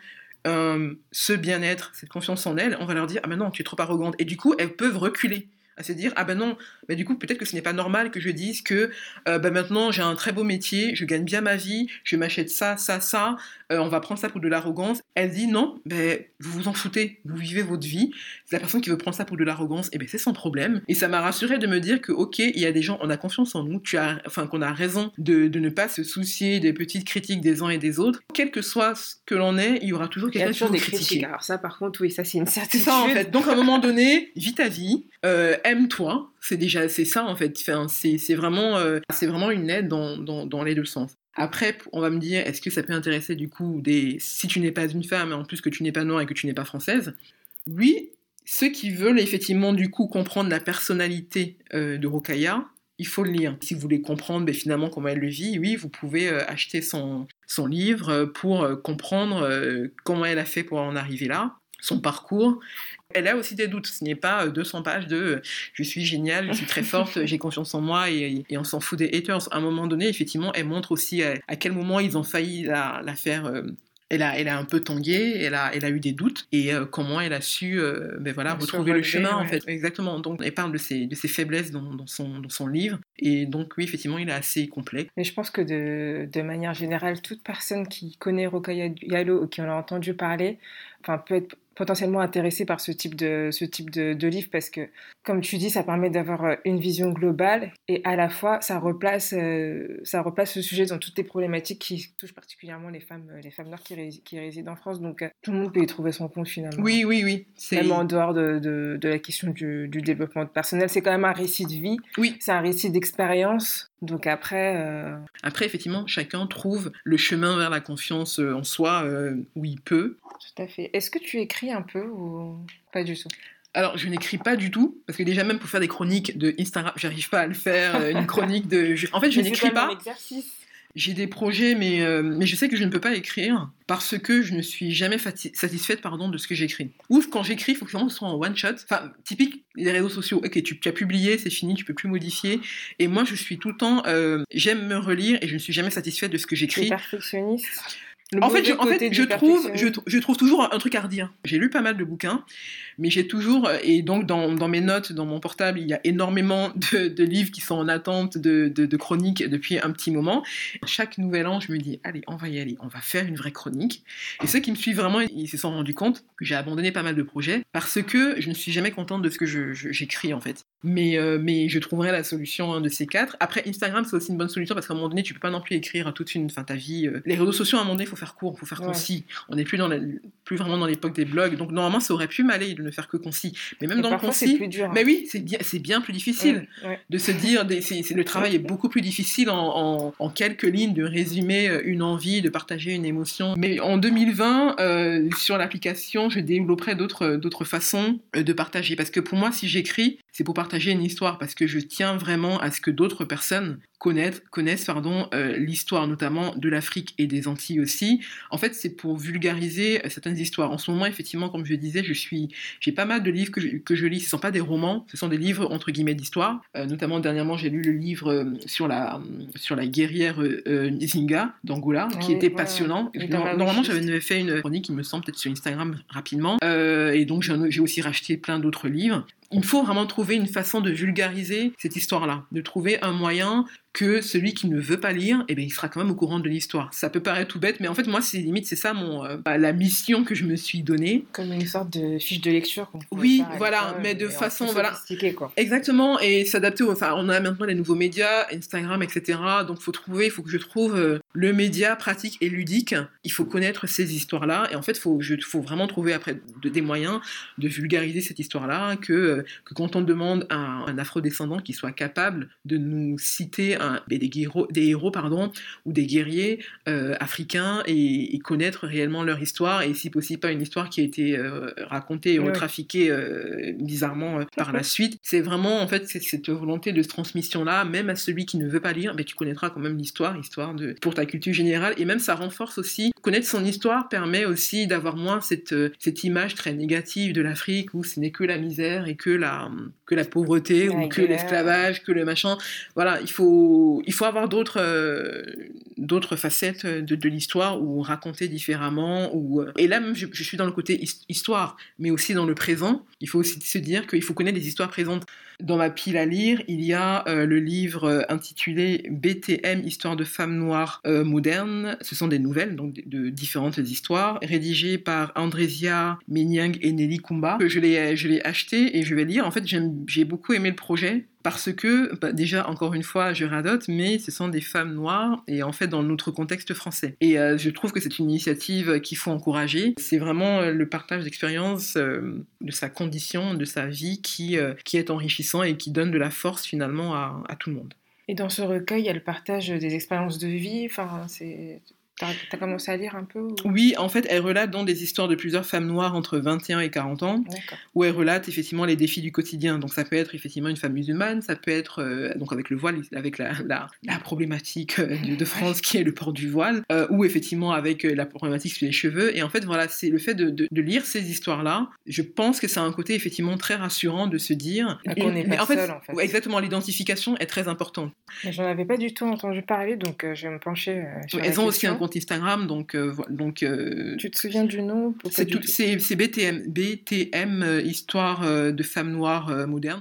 euh, ce bien-être, cette confiance en elles, on va leur dire Ah ben non, tu es trop arrogante. Et du coup, elles peuvent reculer à se dire ah ben non mais du coup peut-être que ce n'est pas normal que je dise que euh, ben maintenant j'ai un très beau métier je gagne bien ma vie je m'achète ça ça ça euh, on va prendre ça pour de l'arrogance. Elle dit non ben vous vous en foutez vous vivez votre vie. C'est la personne qui veut prendre ça pour de l'arrogance et eh ben c'est son problème. Et ça m'a rassuré de me dire que ok il y a des gens on a confiance en nous tu as enfin qu'on a raison de, de, ne pas se soucier des petites critiques des uns et des autres. Quel que soit ce que l'on est il y aura toujours quelqu'un qui va critiquer alors ça par contre oui ça c'est une certitude ça en fait. Donc à un moment donné vis ta vie euh, aime-toi, c'est déjà c'est ça en fait. c'est vraiment euh, c'est vraiment une aide dans, dans, les deux sens. Après, on va me dire, est-ce que ça peut intéresser du coup des si tu n'es pas une femme, et en plus que tu n'es pas noire et que tu n'es pas française Oui, ceux qui veulent effectivement du coup comprendre la personnalité euh, de Rokaya, il faut le lire. Si vous voulez comprendre ben, finalement comment elle le vit, oui, vous pouvez euh, acheter son, son livre pour comprendre comment elle a fait pour en arriver là, son parcours. Elle a aussi des doutes. Ce n'est pas 200 pages de je suis géniale, je suis très [LAUGHS] forte, j'ai confiance en moi et, on s'en fout des haters. À un moment donné, effectivement, elle montre aussi à, quel moment ils ont failli la, la faire elle a, elle a un peu tangué, elle a, elle a eu des doutes et euh, comment elle a su euh, ben voilà, retrouver le chemin en fait. Exactement. Donc elle parle de ses, de ses faiblesses dans, dans, son, dans son livre et donc oui effectivement il est assez complet. Mais je pense que de, de manière générale toute personne qui connaît Rokhaya Diallo ou qui en a entendu parler, enfin peut être potentiellement intéressé par ce type de, ce type de, de livre parce que, comme tu dis, ça permet d'avoir euh, une vision globale et à la fois, ça replace, euh, ça replace ce sujet dans toutes les problématiques qui touchent particulièrement les femmes, les femmes noires qui, qui résident en France. Donc, euh, tout le monde peut y trouver son compte finalement. Oui, oui, oui. Même en dehors de, de, de la question du, du, développement personnel. C'est quand même un récit de vie. Oui. C'est un récit d'expérience. Donc après... Après, effectivement, chacun trouve le chemin vers la confiance en soi où il peut. Tout à fait. Est-ce que tu écris un peu ou pas du tout? Alors, je n'écris pas du tout, parce que déjà, même pour faire des chroniques de Instagram, j'arrive pas à le faire. Euh, une chronique de. En fait, je n'écris pas. J'ai des projets, mais, euh, mais je sais que je ne peux pas écrire parce que je ne suis jamais satisfaite pardon, de ce que j'écris. Ou quand j'écris, il faut que ce soit en one shot. Enfin, typique des réseaux sociaux. Ok, tu, as publié, c'est fini, tu peux plus modifier. Et moi, je suis tout le temps. Euh, j'aime me relire et je ne suis jamais satisfaite de ce que j'écris. perfectionniste en fait, je, en fait je, trouve, je, je, trouve toujours un truc à redire. J'ai lu pas mal de bouquins, mais j'ai toujours, et donc dans, dans, mes notes, dans mon portable, il y a énormément [LAUGHS] de, de livres qui sont en attente de, de, de, chroniques depuis un petit moment. Chaque nouvel an, je me dis, allez, on va y aller, on va faire une vraie chronique. Et ceux qui me suivent vraiment, ils se sont rendus compte que j'ai abandonné pas mal de projets parce que je ne suis jamais contente de ce que j'écris en fait. Mais, euh, mais je trouverai la solution un de ces quatre. Après, Instagram, c'est aussi une bonne solution parce qu'à un moment donné, tu peux pas non plus écrire toute une, fin, ta vie. Euh. Les réseaux sociaux, à un moment donné, il faut faire court, il faut faire concis. On n'est plus, dans plus vraiment dans l'époque des blogs. Donc, normalement, ça aurait pu m'aller de ne faire que concis. Mais même dans le concis. Plus dur, hein. Mais oui, c'est bien, c'est bien plus difficile de se dire. Des, le travail est beaucoup plus difficile en, en, quelques lignes de résumer euh, une envie, de partager une émotion. Mais en 2020, sur l'application, je développerai d'autres, d'autres façons de partager. Parce que pour moi, si j'écris, c'est pour partager une histoire parce que je tiens vraiment à ce que d'autres personnes connaissent, connaissent pardon, euh, l'histoire notamment de l'Afrique et des Antilles aussi. En fait, c'est pour vulgariser euh, certaines histoires. En ce moment, effectivement, comme je disais, je suis, j'ai pas mal de livres que je, que je lis. Ce ne sont pas des romans, ce sont des livres entre guillemets d'histoire. Euh, notamment dernièrement, j'ai lu le livre sur la sur la guerrière Zinga d'Angola, qui était passionnant. Normalement, j'avais fait une chronique, il me semble, peut-être sur Instagram rapidement. et donc, j'ai aussi racheté plein d'autres livres il faut vraiment trouver une façon de vulgariser cette histoire-là, de trouver un moyen que celui qui ne veut pas lire, eh bien, il sera quand même au courant de l'histoire. Ça peut paraître tout bête, mais en fait, moi, c'est limite, c'est ça mon, euh, bah, la mission que je me suis donnée. Comme une sorte de fiche de lecture. Oui, voilà, mais de façon, voilà. Quoi. Exactement, et s'adapter. Enfin, on a maintenant les nouveaux médias, Instagram, etc. Donc, faut trouver, il faut que je trouve euh, le média pratique et ludique. Il faut connaître ces histoires-là, et en fait, faut, je, faut vraiment trouver après des moyens de vulgariser cette histoire-là, que, euh, que quand on demande à un, un afrodescendant qui soit capable de nous citer des, héros, des héros pardon, ou des guerriers euh, africains et, connaître réellement leur histoire et si possible pas une histoire qui a été euh, racontée et retrafiquée euh, bizarrement par la suite. C'est vraiment en fait cette volonté de transmission là, même à celui qui ne veut pas lire, mais tu connaîtras quand même l'histoire, histoire de pour ta culture générale et même ça renforce aussi connaître son histoire permet aussi d'avoir moins cette cette image très négative de l'Afrique où ce n'est que la misère et que la que la pauvreté ou que l'esclavage, que le machin. Voilà, il faut il faut avoir d'autres euh, facettes de, l'histoire ou raconter différemment. Euh, et là, je, suis dans le côté histoire, mais aussi dans le présent. Il faut aussi se dire qu'il faut connaître des histoires présentes. Dans ma pile à lire, il y a euh, le livre intitulé BTM, Histoire de femmes noires modernes. Ce sont des nouvelles, donc de, différentes histoires, rédigées par Andrésia Menyang et Nelly Kumba. Je l'ai acheté et je vais lire. En fait, j'ai beaucoup aimé le projet parce que, bah, déjà, encore une fois, je radote, mais ce sont des femmes noires et en fait dans notre contexte français. Et euh, je trouve que c'est une initiative qu'il faut encourager. C'est vraiment euh, le partage d'expériences euh, de sa condition, de sa vie qui, qui est enrichissant et qui donne de la force finalement à, à, tout le monde. Et dans ce recueil, il y a le partage des expériences de vie. Enfin, c'est T'as as commencé à lire un peu ou... Oui, en fait, elle relate dans des histoires de plusieurs femmes noires entre 21 et 40 ans, où elle relate effectivement les défis du quotidien. Donc ça peut être effectivement une femme musulmane, ça peut être euh, donc avec le voile, avec la, la, la problématique euh, de, de, France qui est le port du voile, euh, ou effectivement avec la problématique sur les cheveux. Et en fait, voilà, c'est le fait de, de, de lire ces histoires-là. Je pense que c'est un côté effectivement très rassurant de se dire. Ah, qu'on n'est pas en fait, seul, en fait. exactement, l'identification est très importante. J'en avais pas du tout entendu parler, donc euh, je vais me pencher sur la Elles ont aussi un compte Instagram, donc euh, donc. euh, Tu te souviens du nom c'est BTM, BTM euh, histoire euh, de femmes noires modernes.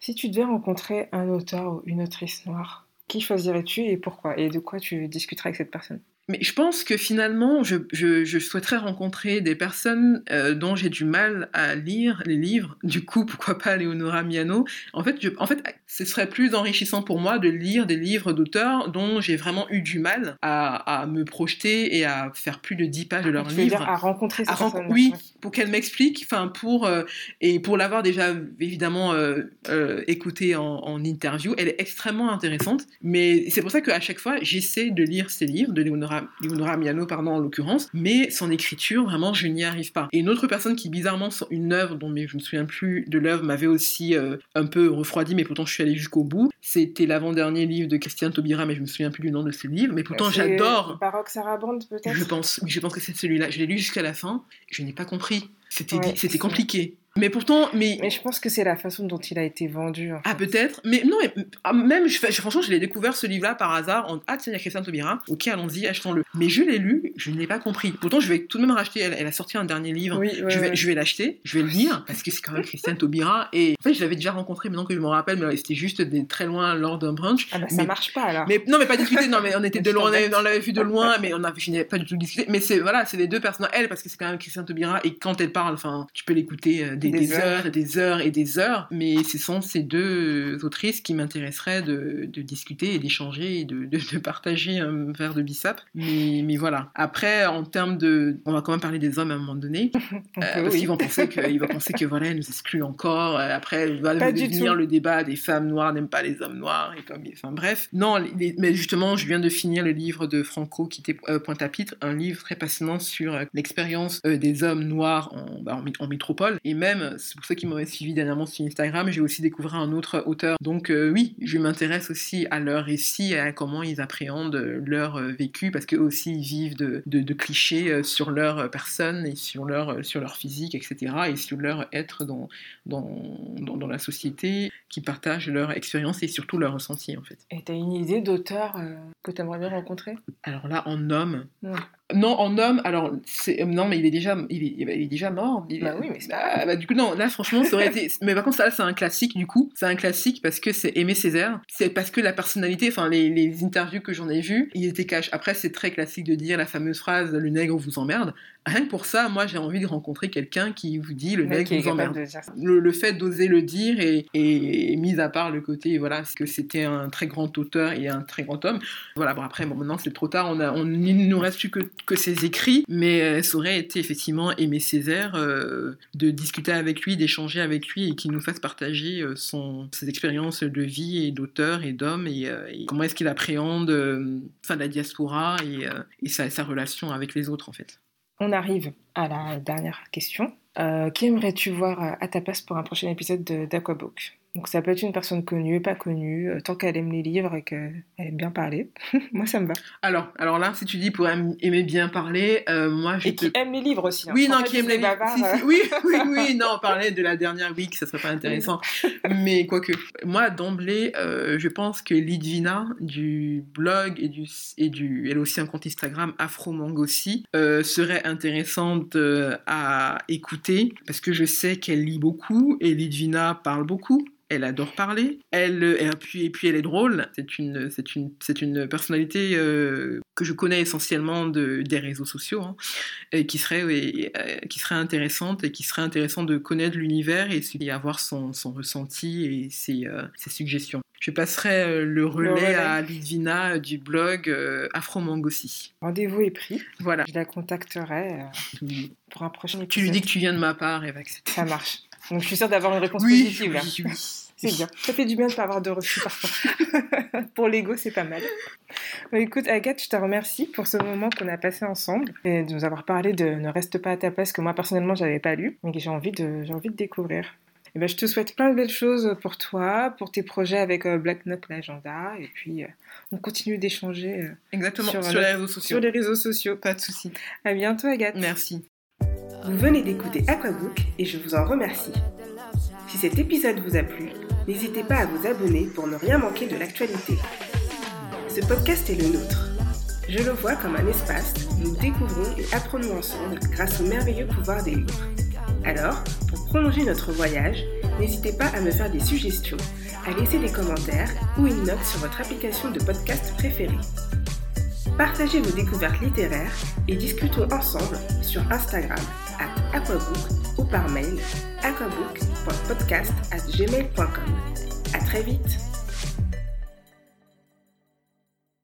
Si tu devais rencontrer un auteur ou une autrice noire, qui choisirais-tu et pourquoi? Et de quoi tu discuterais avec cette personne? Mais je pense que finalement, je, je, je souhaiterais rencontrer des personnes euh, dont j'ai du mal à lire les livres. Du coup, pourquoi pas Leonora Miano? En fait, je, en fait, ce serait plus enrichissant pour moi de lire des livres d'auteurs dont j'ai vraiment eu du mal à, à me projeter et à faire plus de 10 pages de Tu veux livres. dire à rencontrer cette à renco- oui, pour qu'elle m'explique, enfin pour euh, et pour l'avoir déjà évidemment euh, euh, écouté en, en interview, elle est extrêmement intéressante. Mais c'est pour ça qu'à chaque fois j'essaie de lire ses livres de Leonora, Leonora Miano pardon en l'occurrence, mais son écriture vraiment je n'y arrive pas. Et une autre personne qui bizarrement une œuvre dont mais je me souviens plus de l'œuvre m'avait aussi euh, un peu refroidi, mais pourtant je suis allée jusqu'au bout. C'était l'avant-dernier livre de Christiane Taubira, mais je me souviens plus du nom de ce livre. Mais pourtant j'adore. Baroque Sarabande peut-être? Je pense, je pense que c'est celui-là. Je l'ai lu jusqu'à la fin. Je n'ai pas compris. C'était Ouais, c'était compliqué. Mais pourtant, mais, Mais je pense que c'est la façon dont il a été vendu. en ah peut-être. Mais non, mais ah, même je, franchement, je l'ai découvert ce livre-là par hasard. En, ah tiens, il y a Christiane Taubira. Ok, allons-y, achetons-le. Mais je l'ai lu, je ne l'ai pas compris. Pourtant, je vais tout de même racheter. Elle, elle a sorti un dernier livre. Oui, ouais, je vais, ouais. je vais l'acheter, je vais le lire parce que c'est quand même Christiane Taubira. Et en fait, je l'avais déjà rencontré maintenant que je me rappelle, mais c'était juste des, très loin lors d'un brunch. Ah bah ça marche pas alors. Mais non, mais pas discuter. Non, mais on était [LAUGHS] de loin, on l'avait vu de loin, mais on avait, je n'avais pas du tout discuté. Mais c'est voilà, c'est les deux personnes. Elle, parce que c'est quand même Christiane Taubira, et quand elle parle, enfin, tu peux l'écouter euh, des, Des des heures. heures et des heures et des heures. Mais ce sont ces deux autrices qui m'intéresseraient de, de discuter et d'échanger et de, de, de partager un verre de bissap. Mais, mais voilà. Après, en termes de, on va quand même parler des hommes à un moment donné. [LAUGHS] On Euh, parce oui. qu'ils vont penser que, ils vont penser que voilà, elle nous exclut encore. Euh, Après, il va devenir le débat des femmes noires n'aiment pas les hommes noirs et comme, enfin bref. Non, les- mais justement, je viens de finir le livre de Franco qui était euh, Pointe-à-Pitre, un livre très passionnant sur euh, l'expérience euh, des hommes noirs en, bah, en, en métropole. Et même, c'est pour ça qu'ils m'avaient suivi dernièrement sur Instagram, j'ai aussi découvert un autre auteur. Donc euh, oui, je m'intéresse aussi à leur récit et à comment ils appréhendent leur euh, vécu parce qu'eux aussi ils vivent de, de, de clichés euh, sur leur euh, personne et sur leur, euh, sur leur physique, etc. et sur leur être dans, dans, dans, dans la société, qui partagent leur expérience et surtout leur ressenti en fait. Et t'as une idée d'auteur euh, que t'aimerais bien rencontrer? Alors là, en homme. Ouais. Non, en homme, alors, euh, non, mais il est déjà, il est, il est déjà mort. Il est- Bah oui, mais c'est pas Ah, bah, du coup, non, là, franchement, ça aurait été. [LAUGHS] Mais par contre, ça, là, c'est un classique, du coup. C'est un classique parce que c'est Aimé Césaire. C'est parce que la personnalité, enfin, les, les interviews que j'en ai vues, il était cash. Après, c'est très classique de dire la fameuse phrase le nègre vous emmerde. Rien que pour ça, moi, j'ai envie de rencontrer quelqu'un qui vous dit le mec qui vous emmerde. le, le fait d'oser le dire et, et, et mis à part le côté voilà c'est que c'était un très grand auteur et un très grand homme. Voilà bon après bon maintenant c'est trop tard on a on il ne nous reste plus que, que ses écrits mais euh, ça aurait été effectivement Aimé Césaire euh, de discuter avec lui d'échanger avec lui et qu'il nous fasse partager euh, son ses expériences de vie et d'auteur et d'homme et, et comment est-ce qu'il appréhende enfin la diaspora et, et sa, sa relation avec les autres en fait On arrive à la dernière question. Euh, qui aimerais-tu voir euh, à ta place pour un prochain épisode de- d'Aquabook Donc ça peut être une personne connue, pas connue, euh, tant qu'elle aime les livres et qu'elle aime bien parler. [LAUGHS] Moi ça me va. alors alors là si tu dis pour aim- aimer bien parler euh, moi je Et qui te- aime les livres aussi. hein. Oui, non, qui aime les si, si, euh. Oui, [LAUGHS] oui, oui, non, parler de la dernière week, ça serait pas intéressant. Mais quoique, moi, d'emblée, euh, je pense que Lidvina, du blog et du, et du, elle a aussi un compte Instagram, Afro Mangossi, serait intéressante à écouter parce que je sais qu'elle lit beaucoup et Lidvina parle beaucoup. Elle adore parler. Elle, euh, et puis, et puis elle est drôle. C'est une, c'est une, c'est une personnalité euh, que je connais essentiellement de, des réseaux sociaux, hein, et qui serait, et, euh, qui serait intéressante et qui serait intéressant de connaître l'univers et, et avoir son, son ressenti et ses, euh, ses suggestions. Je passerai le relais, relais. à Lidvina du blog Afro Mangossi. Rendez-vous est pris. Voilà. Je la contacterai pour un prochain épisode. Tu lui dis que tu viens de ma part et va accepter. Ça marche. Donc je suis sûre d'avoir une réponse Oui, positive là. oui, oui. [LAUGHS] C'est bien. Ça fait du bien de ne pas avoir de refus parfois. [LAUGHS] pour l'ego, c'est pas mal. écoute, Agathe, je te remercie pour ce moment qu'on a passé ensemble et de nous avoir parlé de Ne reste pas à ta place que moi personnellement j'avais pas lu mais que j'ai envie de, j'ai envie de découvrir. Et ben, je te souhaite plein de belles choses pour toi, pour tes projets avec euh, Black Note l'agenda. Et puis, euh, on continue d'échanger. Euh, Exactement, sur, les réseaux sociaux. Sur les réseaux sociaux. Pas de souci. À bientôt, Agathe. Merci. Vous venez d'écouter Aquabook et je vous en remercie. Si cet épisode vous a plu, n'hésitez pas à vous abonner pour ne rien manquer de l'actualité. Ce podcast est le nôtre. Je le vois comme un espace où nous découvrons et apprenons ensemble grâce au merveilleux pouvoir des livres. Alors, pour prolonger notre voyage, n'hésitez pas à me faire des suggestions, à laisser des commentaires ou une note sur votre application de podcast préférée. Partagez vos découvertes littéraires et discutons ensemble sur Instagram at aquabook ou par mail aquabook.podcast@gmail.com. À très vite.